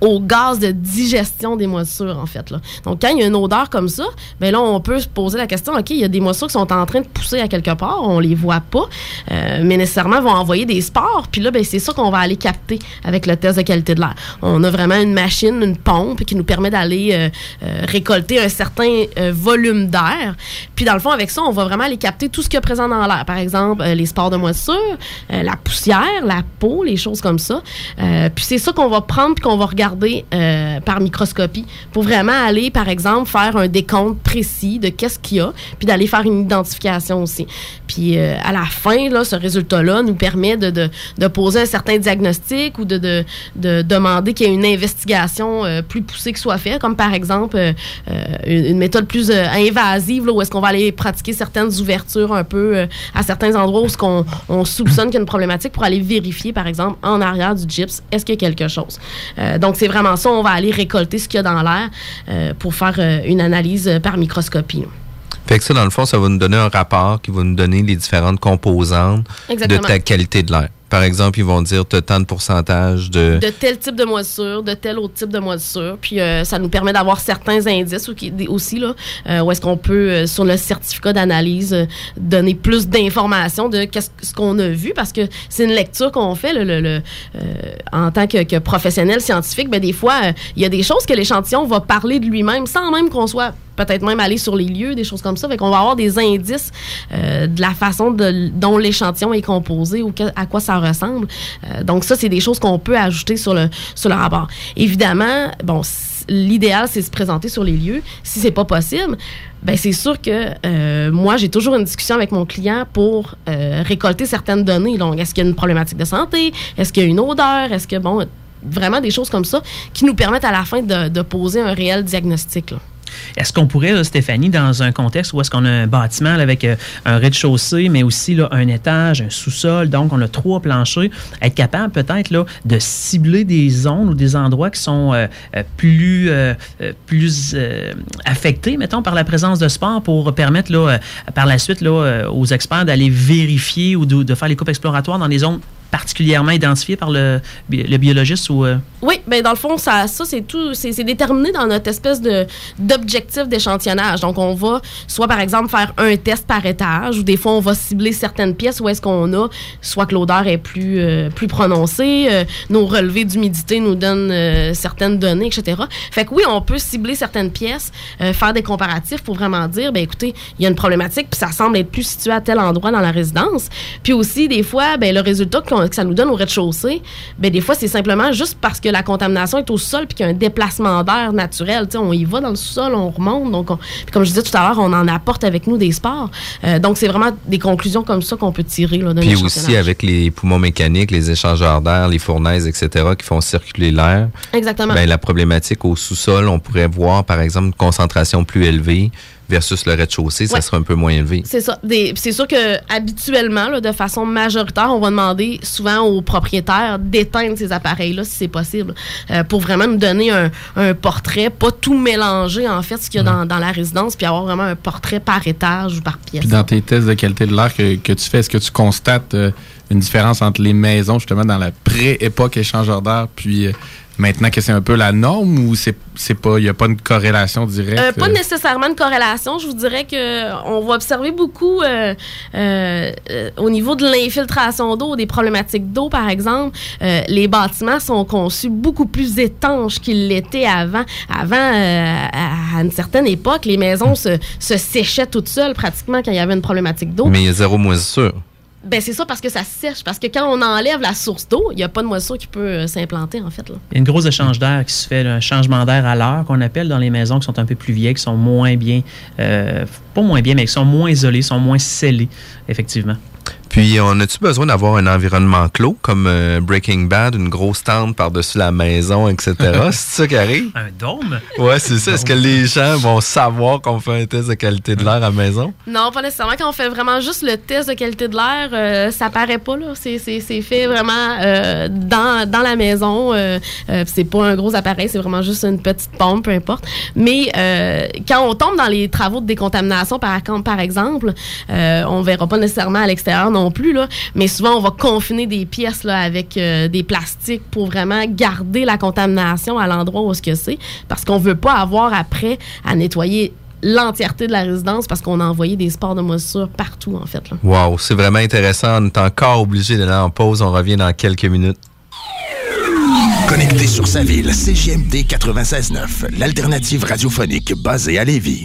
au gaz de digestion des moisissures, en fait. Là. Donc, quand il y a une odeur comme ça, ben là, on peut se poser la question, OK, il y a des moisissures qui sont en train de pousser à quelque part, on les voit pas, euh, mais nécessairement vont envoyer des spores, puis là, ben, c'est ça qu'on va aller capter avec le test de qualité de l'air. On a vraiment une machine, une pompe qui nous permet d'aller euh, euh, récolter un certain volume d'air, puis dans le fond, avec ça, on va vraiment aller capter tout ce qu'il y a présent dans l'air. Par exemple, les spores de moisissure, euh, la poussière, la peau, les choses comme ça. Puis c'est ça qu'on va prendre puis qu'on va regarder euh, par microscopie pour vraiment aller, par exemple, faire un décompte précis de qu'est-ce qu'il y a, puis d'aller faire une identification aussi. Puis euh, à la fin, là, ce résultat-là nous permet de, de, poser un certain diagnostic ou de, de, de demander qu'il y ait une investigation euh, plus poussée qui soit faite, comme par exemple une, méthode plus invasive, où est-ce qu'on va aller pratiquer certaines ouvertures un peu à certains endroits où ce qu'on on soupçonne qu'il y a une problématique pour aller vérifier, par exemple, en arrière du gyps, est-ce qu'il y a quelque chose. Euh, donc, c'est vraiment ça, on va aller récolter ce qu'il y a dans l'air euh, pour faire euh, une analyse euh, par microscopie. Fait que ça, dans le fond, ça va nous donner un rapport qui va nous donner les différentes composantes Exactement. de ta qualité de l'air. Par exemple, ils vont dire, tu tant de pourcentage de... de tel type de moisissure, de tel autre type de moisissure. Puis euh, ça nous permet d'avoir certains indices aussi, là, euh, où est-ce qu'on peut, euh, sur le certificat d'analyse, donner plus d'informations de ce qu'on a vu, parce que c'est une lecture qu'on fait le, en tant que, que professionnel scientifique. Ben, des fois, il y a des choses que l'échantillon va parler de lui-même sans même qu'on soit peut-être même aller sur les lieux, des choses comme ça. Fait qu'on va avoir des indices euh, de la façon dont l'échantillon est composé ou à quoi ça ressemble. Euh, donc ça, c'est des choses qu'on peut ajouter sur le, sur le rapport. Évidemment, bon, l'idéal, c'est se présenter sur les lieux. Si c'est pas possible, ben c'est sûr que euh, moi, j'ai toujours une discussion avec mon client pour euh, récolter certaines données. Donc, est-ce qu'il y a une problématique de santé? Est-ce qu'il y a une odeur? Est-ce que, bon, vraiment des choses comme ça qui nous permettent à la fin de, de poser un réel diagnostic. là. Est-ce qu'on pourrait, Stéphanie, dans un contexte où est-ce qu'on a un bâtiment avec euh, un rez-de-chaussée, mais aussi un étage, un sous-sol, donc on a trois planchers, être capable peut-être de cibler des zones ou des endroits qui sont euh, euh, plus, plus affectés, mettons, par la présence de sport pour permettre par la suite aux experts d'aller vérifier ou de, de faire les coupes exploratoires dans des zones particulièrement identifiées par le, le biologiste ou... euh, Oui, ben dans le fond, ça, ça c'est tout, c'est déterminé dans notre espèce d'objectif d'échantillonnage. Donc, on va soit par exemple faire un test par étage, ou des fois on va cibler certaines pièces où est-ce qu'on a, soit que l'odeur est plus euh, plus prononcée, euh, nos relevés d'humidité nous donnent certaines données, etc. Fait que oui, on peut cibler certaines pièces, faire des comparatifs pour vraiment dire, ben écoutez, il y a une problématique, puis ça semble être plus situé à tel endroit dans la résidence. Puis aussi, des fois, ben le résultat qu'on- que ça nous donne au rez-de-chaussée, ben des fois c'est simplement juste parce lorsque la contamination est au sol puis qu'il y a un déplacement d'air naturel. On y va dans le sous-sol, on remonte. Donc, on- puis comme je disais tout à l'heure, on en apporte avec nous des sports. Euh, donc, c'est vraiment des conclusions comme ça qu'on peut tirer là, Puis aussi avec les poumons mécaniques, les échangeurs d'air, les fournaises, etc., qui font circuler l'air. Exactement. Ben, la problématique au sous-sol, on pourrait voir, par exemple, une concentration plus élevée versus le rez-de-chaussée, ça serait un peu moins élevé. C'est ça. C'est sûr que habituellement, là, de façon majoritaire, on va demander souvent aux propriétaires d'éteindre ces appareils-là si c'est possible, euh, pour vraiment nous donner un, un portrait, pas tout mélanger en fait ce qu'il y a dans, dans la résidence, puis avoir vraiment un portrait par étage ou par pièce. Puis dans tes tests de qualité de l'air que, que tu fais, est-ce que tu constates euh, une différence entre les maisons, justement, dans la pré-époque échangeur d'air, puis euh, maintenant que c'est un peu la norme, ou c'est c'est pas, il n'y a pas une corrélation directe? Euh, pas euh? nécessairement de corrélation. Je vous dirais que on va observer beaucoup euh, euh, euh, au niveau de l'infiltration d'eau, des problématiques d'eau, par exemple. euh, les bâtiments sont conçus beaucoup plus étanches qu'ils l'étaient avant. Avant, euh, à à une certaine époque, les maisons se, se séchaient toutes seules pratiquement quand il y avait une problématique d'eau. Mais il y a zéro moisissure. Ben c'est ça parce que ça sèche. Parce que quand on enlève la source d'eau, il n'y a pas de moisissure qui peut euh, s'implanter en fait. Là. Il y a une grosse échange d'air qui se fait, un changement d'air à l'heure qu'on appelle dans les maisons qui sont un peu plus vieilles, qui sont moins bien, euh, pas moins bien, mais qui sont moins isolées, sont moins scellées, effectivement. Puis, on a-tu besoin d'avoir un environnement clos, comme euh, Breaking Bad, une grosse tente par-dessus la maison, etc.? c'est ça qui arrive? Un dôme? Ouais, c'est ça. Est-ce que les gens vont savoir qu'on fait un test de qualité de l'air à la maison? Non, pas nécessairement. Quand on fait vraiment juste le test de qualité de l'air, euh, ça paraît pas. là. C'est, c'est- c'est fait vraiment euh, dans, dans la maison. Euh, euh, c'est pas un gros appareil, c'est vraiment juste une petite pompe, peu importe. Mais euh, quand on tombe dans les travaux de décontamination, par, par exemple, euh, on verra pas nécessairement à l'extérieur non plus. Là, mais souvent, on va confiner des pièces là, avec euh, des plastiques pour vraiment garder la contamination à l'endroit où ce que c'est. Parce qu'on veut pas avoir après à nettoyer l'entièreté de la résidence parce qu'on a envoyé des sports de moisissure partout, en fait. Là. Wow, c'est vraiment intéressant. On est encore obligé d'aller en pause. On revient dans quelques minutes. Connecté sur sa ville, CGMD 96.9, l'alternative radiophonique basée à Lévis.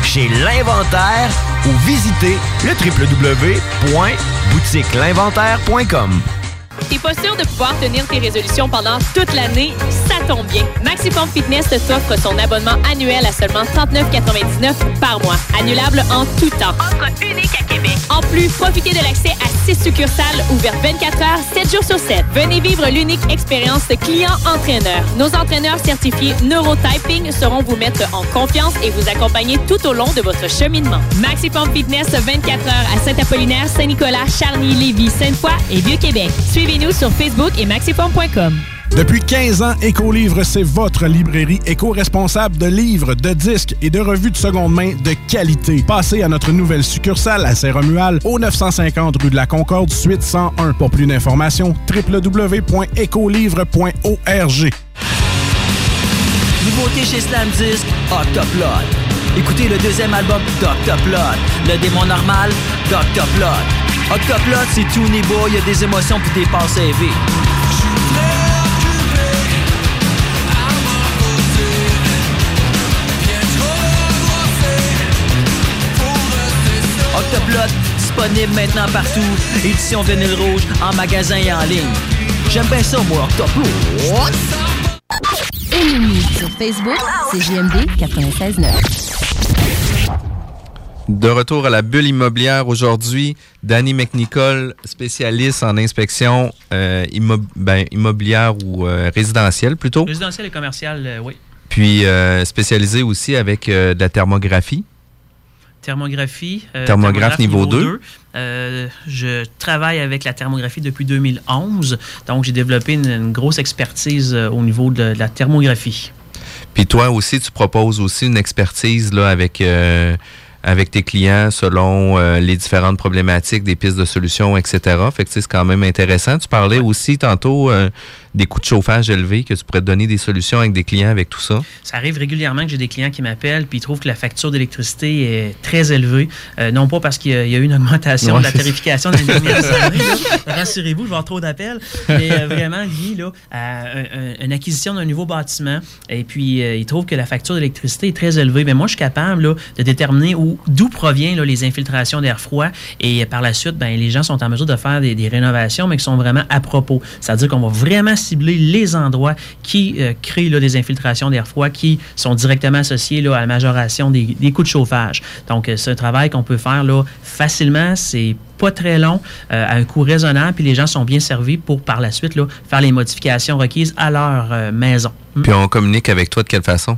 chez l'Inventaire ou visitez le www.boutiquelinventaire.com. T'es pas sûr de pouvoir tenir tes résolutions pendant toute l'année? Ça tombe bien. Maximum Fitness t'offre son abonnement annuel à seulement 39,99 par mois. Annulable en tout temps. Offre unique à Québec. En plus, profitez de l'accès à 6 succursales ouvertes 24 heures, 7 jours sur 7. Venez vivre l'unique expérience client-entraîneur. Nos entraîneurs certifiés Neurotyping sauront vous mettre en confiance et vous accompagner tout au long de votre cheminement. Maximum Fitness 24 heures à Saint-Apollinaire, Saint-Nicolas, Charny, Lévis, Sainte-Foy et Vieux-Québec. Suivez-nous sur Facebook et maxiform.com. Depuis 15 ans, Écolivre, c'est votre librairie éco-responsable de livres, de disques et de revues de seconde main de qualité. Passez à notre nouvelle succursale à Saint-Romual, au 950 rue de la Concorde, suite 101. Pour plus d'informations, www.écolivre.org. Nouveauté chez Slam Disc, Octoplot. Écoutez le deuxième album d'Octoplot. Le démon normal, d'Octoplot. Octoplot, c'est tout niveau, il y a des émotions puis des passes élevées. Octoplot, disponible maintenant partout. Édition vinyle rouge, en magasin et en ligne. J'aime bien ça, moi, Octoplot. Ennemis sur Facebook, c'est JMD 96.9. De retour à la bulle immobilière aujourd'hui, Danny McNicol, spécialiste en inspection euh, ben, immobilière ou euh, résidentielle plutôt, Résidentiel et commercial, euh, oui. puis spécialisé aussi avec de la thermographie. Thermographie. Thermographe niveau deux. Euh, je travaille avec la thermographie depuis 2011. Donc, j'ai développé une, une grosse expertise au niveau de, de la thermographie. Puis toi aussi, tu proposes aussi une expertise là, avec, avec tes clients selon euh, les différentes problématiques, des pistes de solutions, etc. Fait que c'est quand même intéressant. Tu parlais aussi tantôt euh, des coûts de chauffage élevés, que tu pourrais te donner des solutions avec des clients avec tout ça? Ça arrive régulièrement que j'ai des clients qui m'appellent puis ils trouvent que la facture d'électricité est très élevée. Euh, non pas parce qu'il y, a- eu une augmentation Ouais, de la tarification dans les dernières années. Rassurez-vous, je vais avoir trop d'appels. Mais euh, vraiment lié là, à un- un- une acquisition d'un nouveau bâtiment. Et puis, euh, ils trouvent que la facture d'électricité est très élevée. Mais moi, je suis capable là, de déterminer où- d'où proviennent là, les infiltrations d'air froid. Et euh, par la suite, ben, les gens sont en mesure de faire des, des rénovations, mais qui sont vraiment à propos. C'est-à-dire qu'on va vraiment cibler les endroits qui euh, créent là, des infiltrations d'air froid qui sont directement associés là, à la majoration des, des coûts de chauffage. Donc, euh, c'est un travail qu'on peut faire là, facilement. C'est pas très long, euh, à un coût raisonnable, puis les gens sont bien servis pour par la suite là, faire les modifications requises à leur maison. Mm. Puis on communique avec toi de quelle façon?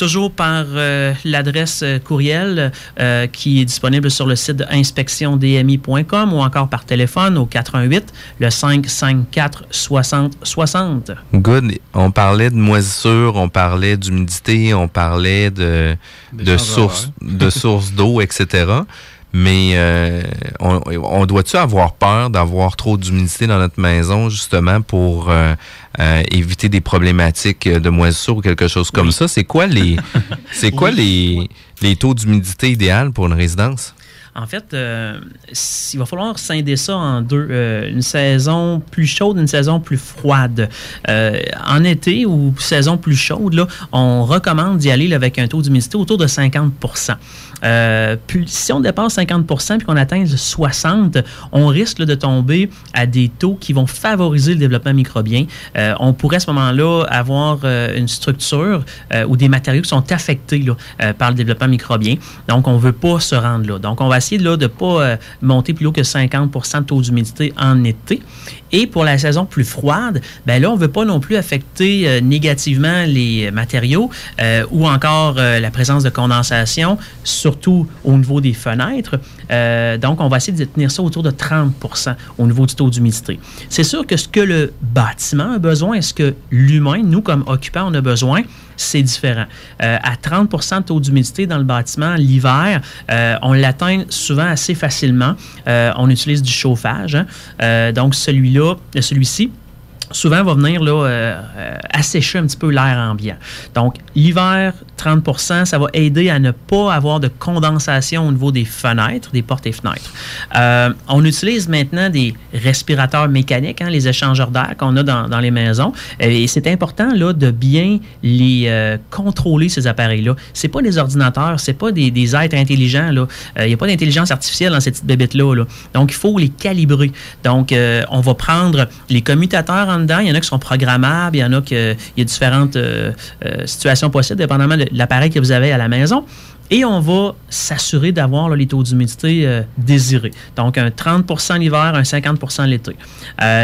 Toujours par euh, l'adresse euh, courriel euh, qui est disponible sur le site de inspectiondmi.com ou encore par téléphone au 88 le 554 60 60. Good. On parlait de moisissure, on parlait d'humidité, on parlait de, Des de sources de sources d'eau, etc. Mais euh, on, on doit-tu avoir peur d'avoir trop d'humidité dans notre maison, justement, pour euh, euh, éviter des problématiques de moisissure ou quelque chose comme ça? C'est quoi les c'est quoi les, les taux d'humidité idéal pour une résidence? En fait, euh, il va falloir scinder ça en deux. Euh, une saison plus chaude, une saison plus froide. Euh, en été ou saison plus chaude, là, on recommande d'y aller avec un taux d'humidité autour de 50 Euh, puis, si on dépasse 50% puis qu'on atteint le 60 on risque de tomber à des taux qui vont favoriser le développement microbien. On pourrait à ce moment-là avoir une structure ou des matériaux qui sont affectés par le développement microbien. Donc, on ne veut pas se rendre là. Donc, on va là, de ne pas euh, monter plus haut que 50% de taux d'humidité en été. Et pour la saison plus froide, ben là, on ne veut pas non plus affecter euh, négativement les matériaux euh, ou encore euh, la présence de condensation, surtout au niveau des fenêtres. Euh, donc, on va essayer de tenir ça autour de 30% au niveau du taux d'humidité. C'est sûr que ce que le bâtiment a besoin et ce que l'humain, nous comme occupants, on a besoin, c'est différent. Euh, à 30% de taux d'humidité dans le bâtiment l'hiver, euh, on l'atteint souvent assez facilement. Euh, on utilise du chauffage. hein. Euh, donc, celui-là, euh, celui-ci, souvent va venir là, euh, euh, assécher un petit peu l'air ambiant. Donc, l'hiver, 30% ça va aider à ne pas avoir de condensation au niveau des fenêtres, des portes et fenêtres. Euh, on utilise maintenant des respirateurs mécaniques, hein, les échangeurs d'air qu'on a dans, les maisons. Et c'est important là, de bien les contrôler, ces appareils-là. C'est pas des ordinateurs, c'est pas des, êtres intelligents. Il n'y a pas d'intelligence artificielle dans ces petites bébêtes-là. là. Donc, il faut les calibrer. Donc, on va prendre les commutateurs en dedans. Il y en a qui sont programmables, il y en a que il y a différentes euh, euh, situations possibles, dépendamment de l'appareil que vous avez à la maison. Et on va s'assurer d'avoir les taux d'humidité euh, désirés. Donc, un 30% l'hiver, un 50% l'été.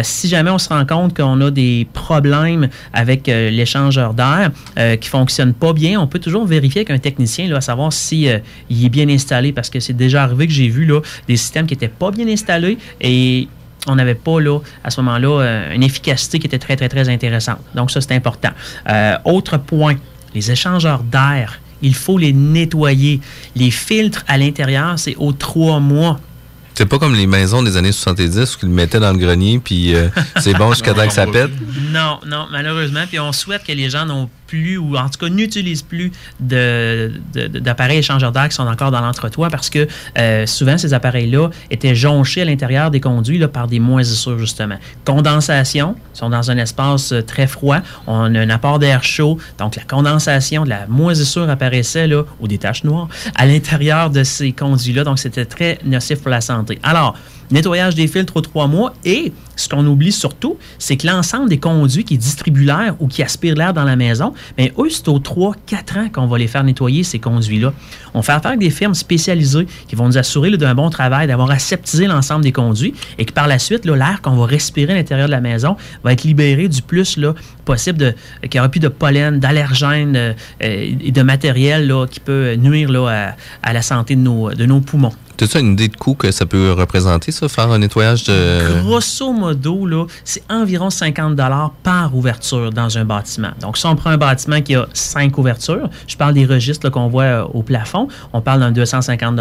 Si jamais on se rend compte qu'on a des problèmes avec l'échangeur d'air qui ne fonctionne pas bien, on peut toujours vérifier avec un technicien, là, savoir si euh, il est bien installé, parce que c'est déjà arrivé que j'ai vu là, des systèmes qui n'étaient pas bien installés et on n'avait pas là, à ce moment-là euh, une efficacité qui était très, très, très intéressante. Donc, ça, c'est important. Euh, autre point, les échangeurs d'air, il faut les nettoyer. Les filtres à l'intérieur, c'est aux trois mois. C'est pas comme les maisons des années 70 où ils le mettaient dans le grenier, puis euh, c'est bon jusqu'à temps que ça pète? Non, non, malheureusement. Puis on souhaite que les gens n'ont plus, ou en tout cas n'utilisent plus d'appareils échangeurs d'air qui sont encore dans l'entretoit parce que euh, souvent ces appareils-là étaient jonchés à l'intérieur des conduits par des moisissures, justement. Condensation, ils sont dans un espace euh, très froid. On a un apport d'air chaud. Donc la condensation, de la moisissure apparaissait, là, ou des taches noires, à l'intérieur de ces conduits-là. Donc c'était très nocif pour la santé. Alors, nettoyage des filtres aux trois mois et ce qu'on oublie surtout, c'est que l'ensemble des conduits qui distribuent l'air ou qui aspirent l'air dans la maison, bien, eux, c'est aux 3-4 ans qu'on va les faire nettoyer, ces conduits-là. On fait affaire avec des firmes spécialisées qui vont nous assurer d'un bon travail, d'avoir aseptisé l'ensemble des conduits et que par la suite, l'air qu'on va respirer à l'intérieur de la maison va être libéré du plus là, possible de, qu'il n'y aura plus de pollen, d'allergènes euh, et de matériel là, qui peut nuire là, à, à la santé de nos, de nos poumons. As-tu une idée de coût que ça peut représenter, ça, faire un nettoyage de. Grosso modo, là, c'est environ 50 par ouverture dans un bâtiment. Donc, si on prend un bâtiment qui a cinq ouvertures, je parle des registres qu'on voit euh, au plafond, on parle d'un 250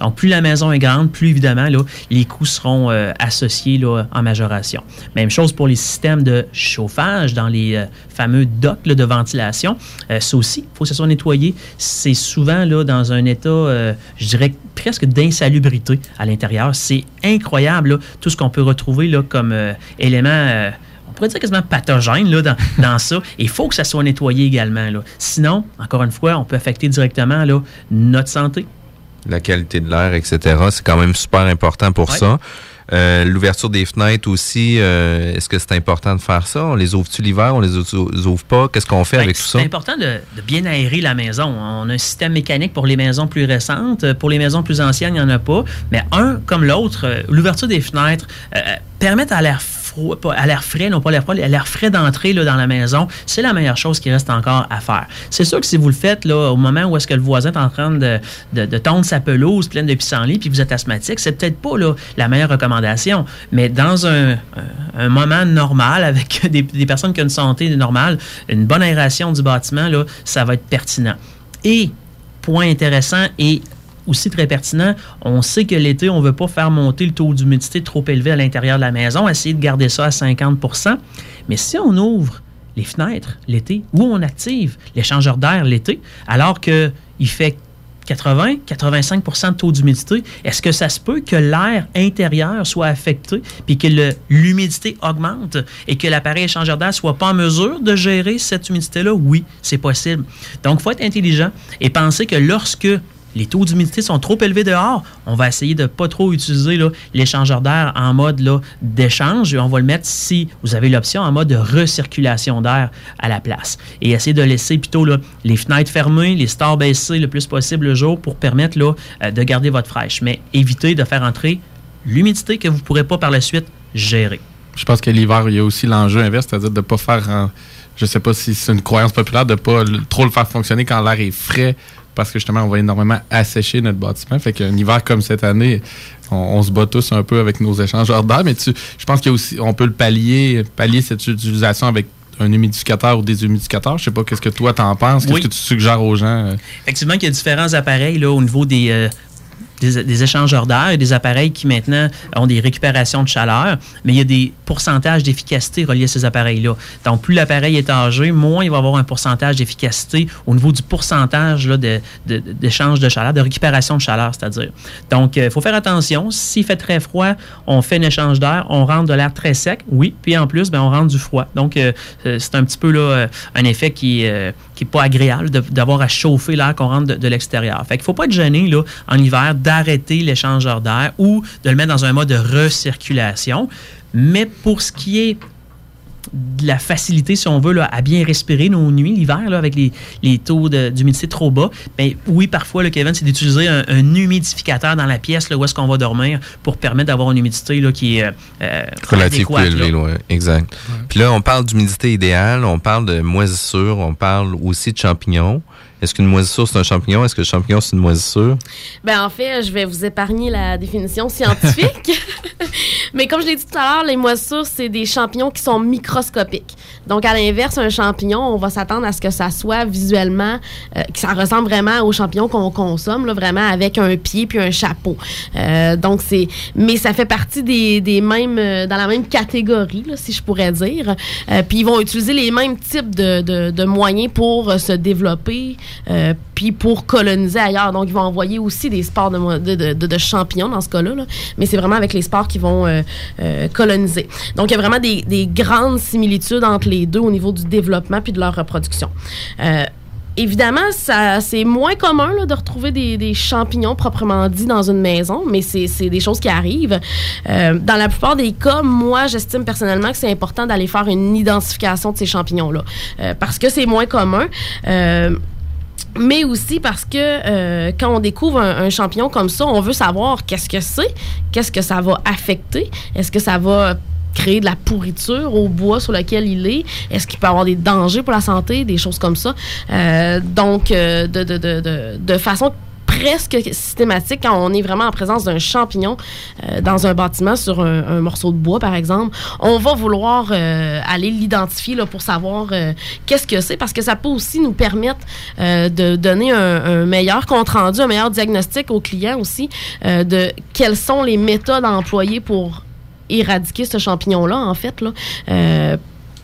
Donc, plus la maison est grande, plus évidemment, là, les coûts seront euh, associés là, en majoration. Même chose pour les systèmes de chauffage dans les euh, fameux docks de ventilation. Ça aussi, il faut que ça soit nettoyé. C'est souvent là, dans un état, je dirais, presque d'insalubrité à l'intérieur. C'est incroyable, tout ce qu'on peut retrouver là, comme euh, élément. euh, on pourrait dire quasiment pathogène là, dans, dans ça. Il faut que ça soit nettoyé également. Là. Sinon, encore une fois, on peut affecter directement là, notre santé. la qualité de l'air, etc. C'est quand même super important pour Ouais. ça. Euh, L'ouverture des fenêtres aussi, euh, est-ce que c'est important de faire ça? On les ouvre-tu l'hiver? On les ou- ouvre pas? Qu'est-ce qu'on fait Ben, avec tout ça? C'est important de, de bien aérer la maison. On a un système mécanique pour les maisons plus récentes. Pour les maisons plus anciennes, il n'y en a pas. Mais un comme l'autre, euh, l'ouverture des fenêtres euh, permet à l'air froid, pas- à l'air frais, non pas l'air froid, à l'air frais d'entrer là, dans la maison. C'est la meilleure chose qui reste encore à faire. C'est sûr que si vous le faites là, au moment où est-ce que le voisin est en train de, de, tondre sa pelouse pleine de pissenlits, puis vous êtes asthmatique, c'est peut-être pas la meilleure recommandation. Mais dans un, moment normal, avec des, personnes qui ont une santé normale, une bonne aération du bâtiment, ça va être pertinent. Et, point intéressant et aussi très pertinent, on sait que l'été, on ne veut pas faire monter le taux d'humidité trop élevé à l'intérieur de la maison, essayer de garder ça à 50% Mais si on ouvre les fenêtres l'été ou on active l'échangeur d'air l'été, alors qu'il fait 80-85% de taux d'humidité, est-ce que ça se peut que l'air intérieur soit affecté puis que l'humidité augmente et que l'appareil échangeur d'air soit pas en mesure de gérer cette humidité-là? Oui, c'est possible. Donc, il faut être intelligent et penser que lorsque les taux d'humidité sont trop élevés dehors, on va essayer de pas trop utiliser l'échangeur d'air en mode d'échange on va le mettre, si vous avez l'option, en mode de recirculation d'air à la place. Et essayer de laisser plutôt les fenêtres fermées, les stores baissés le plus possible le jour pour permettre là, euh, de garder votre fraîche. Mais évitez de faire entrer l'humidité que vous ne pourrez pas par la suite gérer. Je pense que l'hiver, il y a aussi l'enjeu inverse, c'est-à-dire de ne pas faire, en- je sais pas si c'est une croyance populaire, de ne pas trop le faire fonctionner quand l'air est frais, parce que justement, on va énormément assécher notre bâtiment. Fait qu'un hiver comme cette année, on, on se bat tous un peu avec nos échangeurs d'air, mais tu, je pense qu'il y a aussi, on peut le pallier, pallier cette utilisation avec un humidificateur ou des humidificateurs. Je sais pas qu'est-ce que toi t'en penses, qu'est-ce Oui. que tu suggères aux gens? Effectivement, qu'il y a différents appareils là, au niveau des, euh, des, des échangeurs d'air. A des appareils qui maintenant ont des récupérations de chaleur, mais il y a des pourcentages d'efficacité reliés à ces appareils-là. Donc, plus l'appareil est âgé, moins il va avoir un pourcentage d'efficacité au niveau du pourcentage là, de- de- d'échange de, chaleur, de récupération de chaleur, c'est-à-dire. Donc, il faut faire attention. S'il fait très froid, on fait un échange d'air, on rentre de l'air très sec, oui, puis en plus, ben, on rentre du froid. Donc, euh, euh, c'est un petit peu là, euh, un effet qui n'est pas agréable d'avoir à chauffer l'air qu'on rentre de, de l'extérieur. Fait qu'il ne faut pas être gêné là, en hiver d'arrêter l'échangeur d'air ou de le mettre dans un mode de recirculation. Mais pour ce qui est de la facilité, si on veut, là, à bien respirer nos nuits l'hiver, là, avec les, les taux de- d'humidité trop bas, ben, oui, parfois, le Kevin, c'est d'utiliser un, un humidificateur dans la pièce là, où est-ce qu'on va dormir pour permettre d'avoir une humidité là, qui est euh, euh, Relatif plus adéquate, là. élevé, ouais, exact. Puis là, on parle d'humidité idéale, on parle de moisissure, on parle aussi de champignons. Est-ce qu'une moisissure, c'est un champignon? Est-ce que le champignon, c'est une moisissure? Ben, en fait, je vais vous épargner la définition scientifique. Mais comme je l'ai dit tout à l'heure, les moisissures, c'est des champignons qui sont microscopiques. Donc, à l'inverse, un champignon, on va s'attendre à ce que ça soit visuellement, euh, que ça ressemble vraiment aux champignons qu'on consomme, là, vraiment avec un pied puis un chapeau. Euh, donc, c'est. Mais ça fait partie des, des mêmes. euh, dans la même catégorie, là, si je pourrais dire. Puis, ils vont utiliser les mêmes types de, de, de moyens pour se développer, euh, puis pour coloniser ailleurs. Donc, ils vont envoyer aussi des spores de, champignons dans ce cas-là, là. mais c'est vraiment avec les spores qu'ils vont euh, euh, coloniser. Donc, il y a vraiment des, des grandes similitudes entre les deux au niveau du développement puis de leur reproduction. Évidemment, c'est moins commun de retrouver des, champignons proprement dit dans une maison, mais c'est, des choses qui arrivent. Dans la plupart des cas, moi, j'estime personnellement que c'est important d'aller faire une identification de ces champignons-là, parce que c'est moins commun. Mais aussi parce que euh, quand on découvre un, champignon comme ça, on veut savoir qu'est-ce que c'est, qu'est-ce que ça va affecter, est-ce que ça va créer de la pourriture au bois sur lequel il est, est-ce qu'il peut avoir des dangers pour la santé, des choses comme ça? Euh, donc, euh, de, de, de, de façon presque systématique quand on est vraiment en présence d'un champignon euh, dans un bâtiment sur un, morceau de bois, par exemple. On va vouloir euh, aller l'identifier pour savoir euh, qu'est-ce que c'est, parce que ça peut aussi nous permettre de donner un, meilleur compte-rendu, un meilleur diagnostic aux clients aussi de quelles sont les méthodes employées pour éradiquer ce champignon-là, en fait. Là.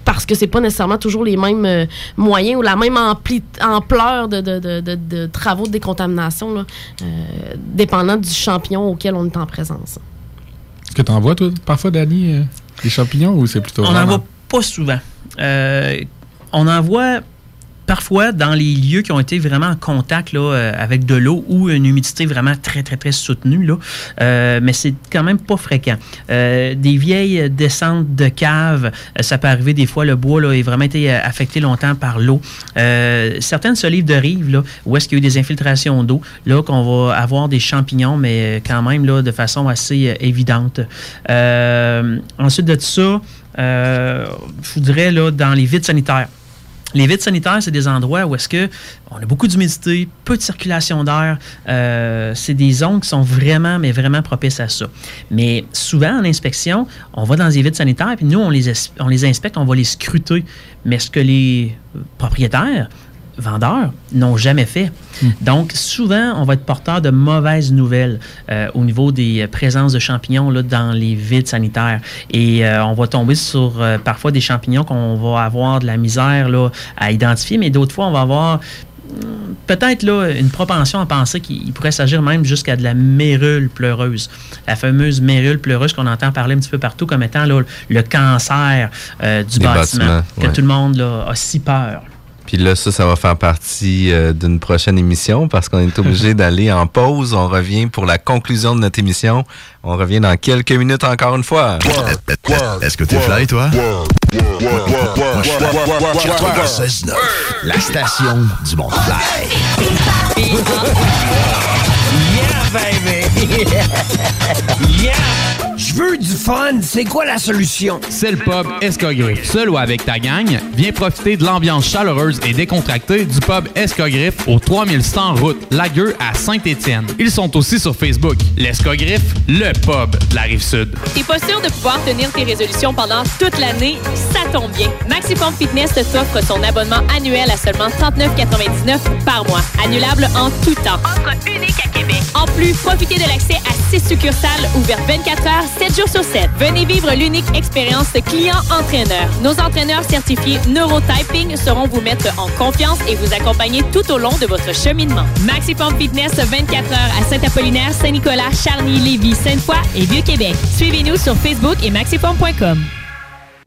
Parce que c'est pas nécessairement toujours les mêmes euh, moyens ou la même ampli- ampleur de, de- de- de- de travaux de décontamination, là, euh, dépendant du champignon auquel on est en présence. Est-ce que tu envoies, toi, parfois, Danny, euh, des champignons ou c'est plutôt. On n'en voit pas souvent. Euh, on en voit parfois dans les lieux qui ont été vraiment en contact là, euh, avec de l'eau ou une humidité vraiment très, très, très soutenue. Là. Euh, mais c'est quand même pas fréquent. Euh, des vieilles descentes de caves, euh, ça peut arriver des fois, le bois là, a vraiment été euh, affecté longtemps par l'eau. Certaines solives de rive, là, où est-ce qu'il y a eu des infiltrations d'eau, là, qu'on va avoir des champignons, mais quand même là, de façon assez évidente. Ensuite de ça, je vous dirais là, dans les vides sanitaires. Les vides sanitaires, c'est des endroits où est-ce que on a beaucoup d'humidité, peu de circulation d'air. Euh, c'est des zones qui sont vraiment, mais vraiment propices à ça. Mais souvent, en inspection, on va dans les vides sanitaires, puis nous, on les, inspecte, on va les scruter. Mais ce que les propriétaires, vendeurs, n'ont jamais fait. Donc, souvent, on va être porteur de mauvaises nouvelles euh, au niveau des euh, présences de champignons là, dans les vides sanitaires. Et euh, on va tomber sur euh, parfois des champignons qu'on va avoir de la misère là, à identifier, mais d'autres fois, on va avoir hum, peut-être là une propension à penser qu'il pourrait s'agir même jusqu'à de la mérule pleureuse. La fameuse mérule pleureuse qu'on entend parler un petit peu partout comme étant là, le cancer euh, du Des bâtiment, que tout le monde là, a si peur. Puis là, ça, ça va faire partie euh, d'une prochaine émission parce qu'on est obligé d'aller en pause. On revient pour la conclusion de notre émission. On revient dans quelques minutes encore une fois. Est-ce que t'es fly, toi? La station du monde fly. Yeah, baby! yeah! Je veux du fun. C'est quoi la solution? C'est le pub Escogriffe. Seul ou avec ta gang, viens profiter de l'ambiance chaleureuse et décontractée du pub Escogriffe au 3100 route Lagueux à Saint-Étienne. Ils sont aussi sur Facebook. L'Escogriffe, le pub de la Rive-Sud. T'es pas sûr de pouvoir tenir tes résolutions pendant toute l'année? Ça tombe bien. Maxiform Fitness t'offre son abonnement annuel à seulement 39,99 par mois. Annulable en tout temps. Offre unique à Québec. En plus, profitez de l'accès à 6 succursales ouvertes 24 heures, 7 jours sur 7. Venez vivre l'unique expérience client-entraîneur. Nos entraîneurs certifiés Neurotyping sauront vous mettre en confiance et vous accompagner tout au long de votre cheminement. Maxiform Fitness 24 heures à Saint-Apollinaire, Saint-Nicolas, Charny, Lévis, Sainte-Foy et Vieux-Québec. Suivez-nous sur Facebook et maxiform.com.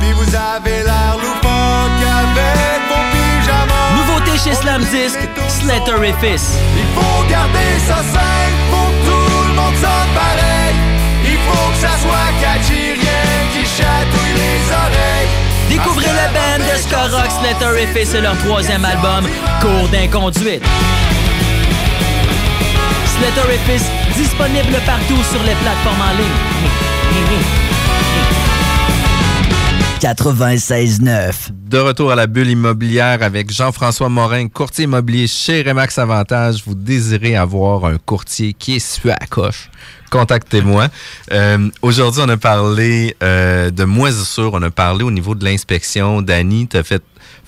Puis vous avez l'air loufoque avec vos pyjamas. Nouveauté chez Slam Disc, Slatterifice. Il faut garder ça simple, faut que tout le monde sonne pareil. Il faut que ça soit catchy, rien qui chatouille les oreilles. Découvrez le band de ska rock Slatterifice et leur troisième album, Cours d'inconduite. Slatterifice, disponible partout sur les plateformes en ligne. 96.9. De retour à la bulle immobilière avec Jean-François Morin, courtier immobilier chez Remax Avantage. Vous désirez avoir un courtier qui est su à la coche? Contactez-moi. Euh, Aujourd'hui, on a parlé euh, de moisissure. On a parlé au niveau de l'inspection. Dani, tu as fait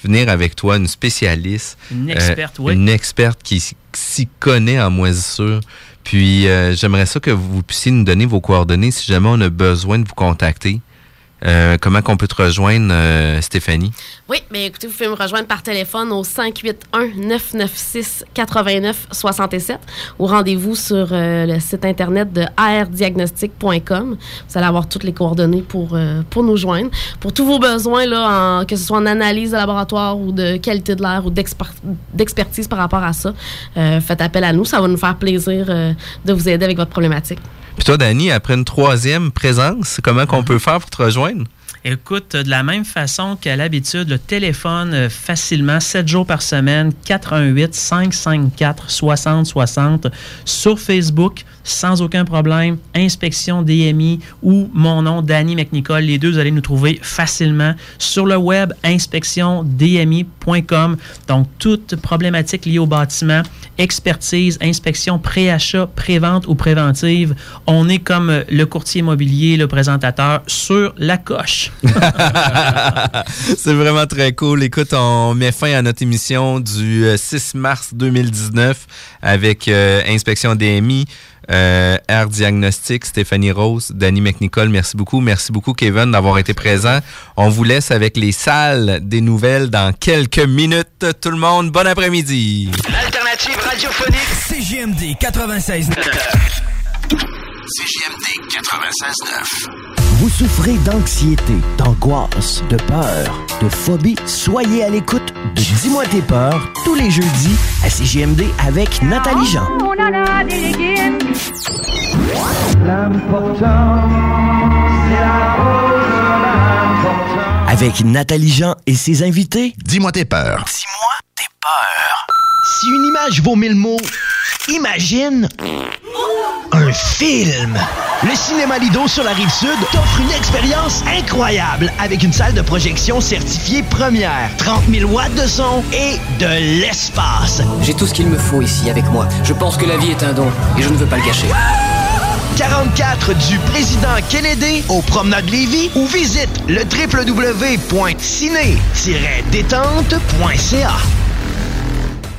venir avec toi une spécialiste. Une euh, experte, oui. Une experte qui s'y connaît en moisissure. Puis, euh, j'aimerais ça que vous puissiez nous donner vos coordonnées si jamais on a besoin de vous contacter. Euh, comment qu'on peut te rejoindre, euh, Stéphanie? Oui, mais écoutez, vous pouvez me rejoindre par téléphone au 581-996-8967 ou rendez-vous sur euh, le site internet de ardiagnostic.com. Vous allez avoir toutes les coordonnées pour, pour nous joindre. Pour tous vos besoins, là, que ce soit en analyse de laboratoire ou de qualité de l'air ou d'exper- d'expertise par rapport à ça, faites appel à nous. Ça va nous faire plaisir de vous aider avec votre problématique. Puis toi, Dani, après une troisième présence, comment qu'on peut faire pour te rejoindre? Écoute, de la même façon qu'à l'habitude, le téléphone euh, facilement, 7 jours par semaine, 418 554 60 60 sur Facebook, sans aucun problème, inspection DMI ou mon nom, Danny McNicol. Les deux, vous allez nous trouver facilement sur le web, inspectiondmi.com. Donc, toute problématique liée au bâtiment, expertise, inspection pré-achat, pré-vente ou préventive, on est comme euh, le courtier immobilier, le présentateur sur la coche. C'est vraiment très cool. Écoute, on met fin à notre émission du euh, 6 mars 2019 avec euh, Inspection DMI, euh, Air Diagnostic, Stéphanie Rose, Danny McNicol. Merci beaucoup. Merci beaucoup, Kevin, d'avoir été présent. On vous laisse avec les salles des nouvelles dans quelques minutes. Tout le monde, bon après-midi. L'alternative radiophonique. CGMD 96. CGMD 96.9. Vous souffrez d'anxiété, d'angoisse, de peur, de phobie? Soyez à l'écoute de Dis-moi tes peurs tous les jeudis à CGMD avec Nathalie Jean. Avec Nathalie Jean et ses invités. Dis-moi tes peurs. Dis-moi tes peurs. Si une image vaut mille mots, imagine un film. Le Cinéma Lido sur la rive sud t'offre une expérience incroyable avec une salle de projection certifiée première, 30 000 watts de son et de l'espace. J'ai tout ce qu'il me faut ici avec moi. Je pense que la vie est un don et je ne veux pas le gâcher. 44 du président Kennedy au Promenade Lévis ou visite le www.ciné-détente.ca.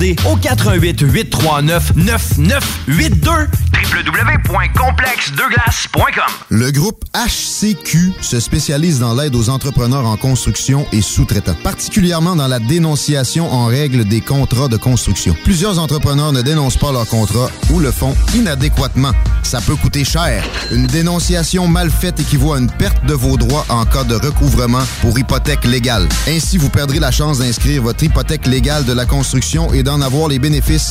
au 88 839 9982 www.complexdeglace.com Le groupe HCQ se spécialise dans l'aide aux entrepreneurs en construction et sous-traitants, particulièrement dans la dénonciation en règle des contrats de construction. Plusieurs entrepreneurs ne dénoncent pas leurs contrats ou le font inadéquatement. Ça peut coûter cher. Une dénonciation mal faite équivaut à une perte de vos droits en cas de recouvrement pour hypothèque légale. Ainsi, vous perdrez la chance d'inscrire votre hypothèque légale de la construction et d'en avoir les bénéfices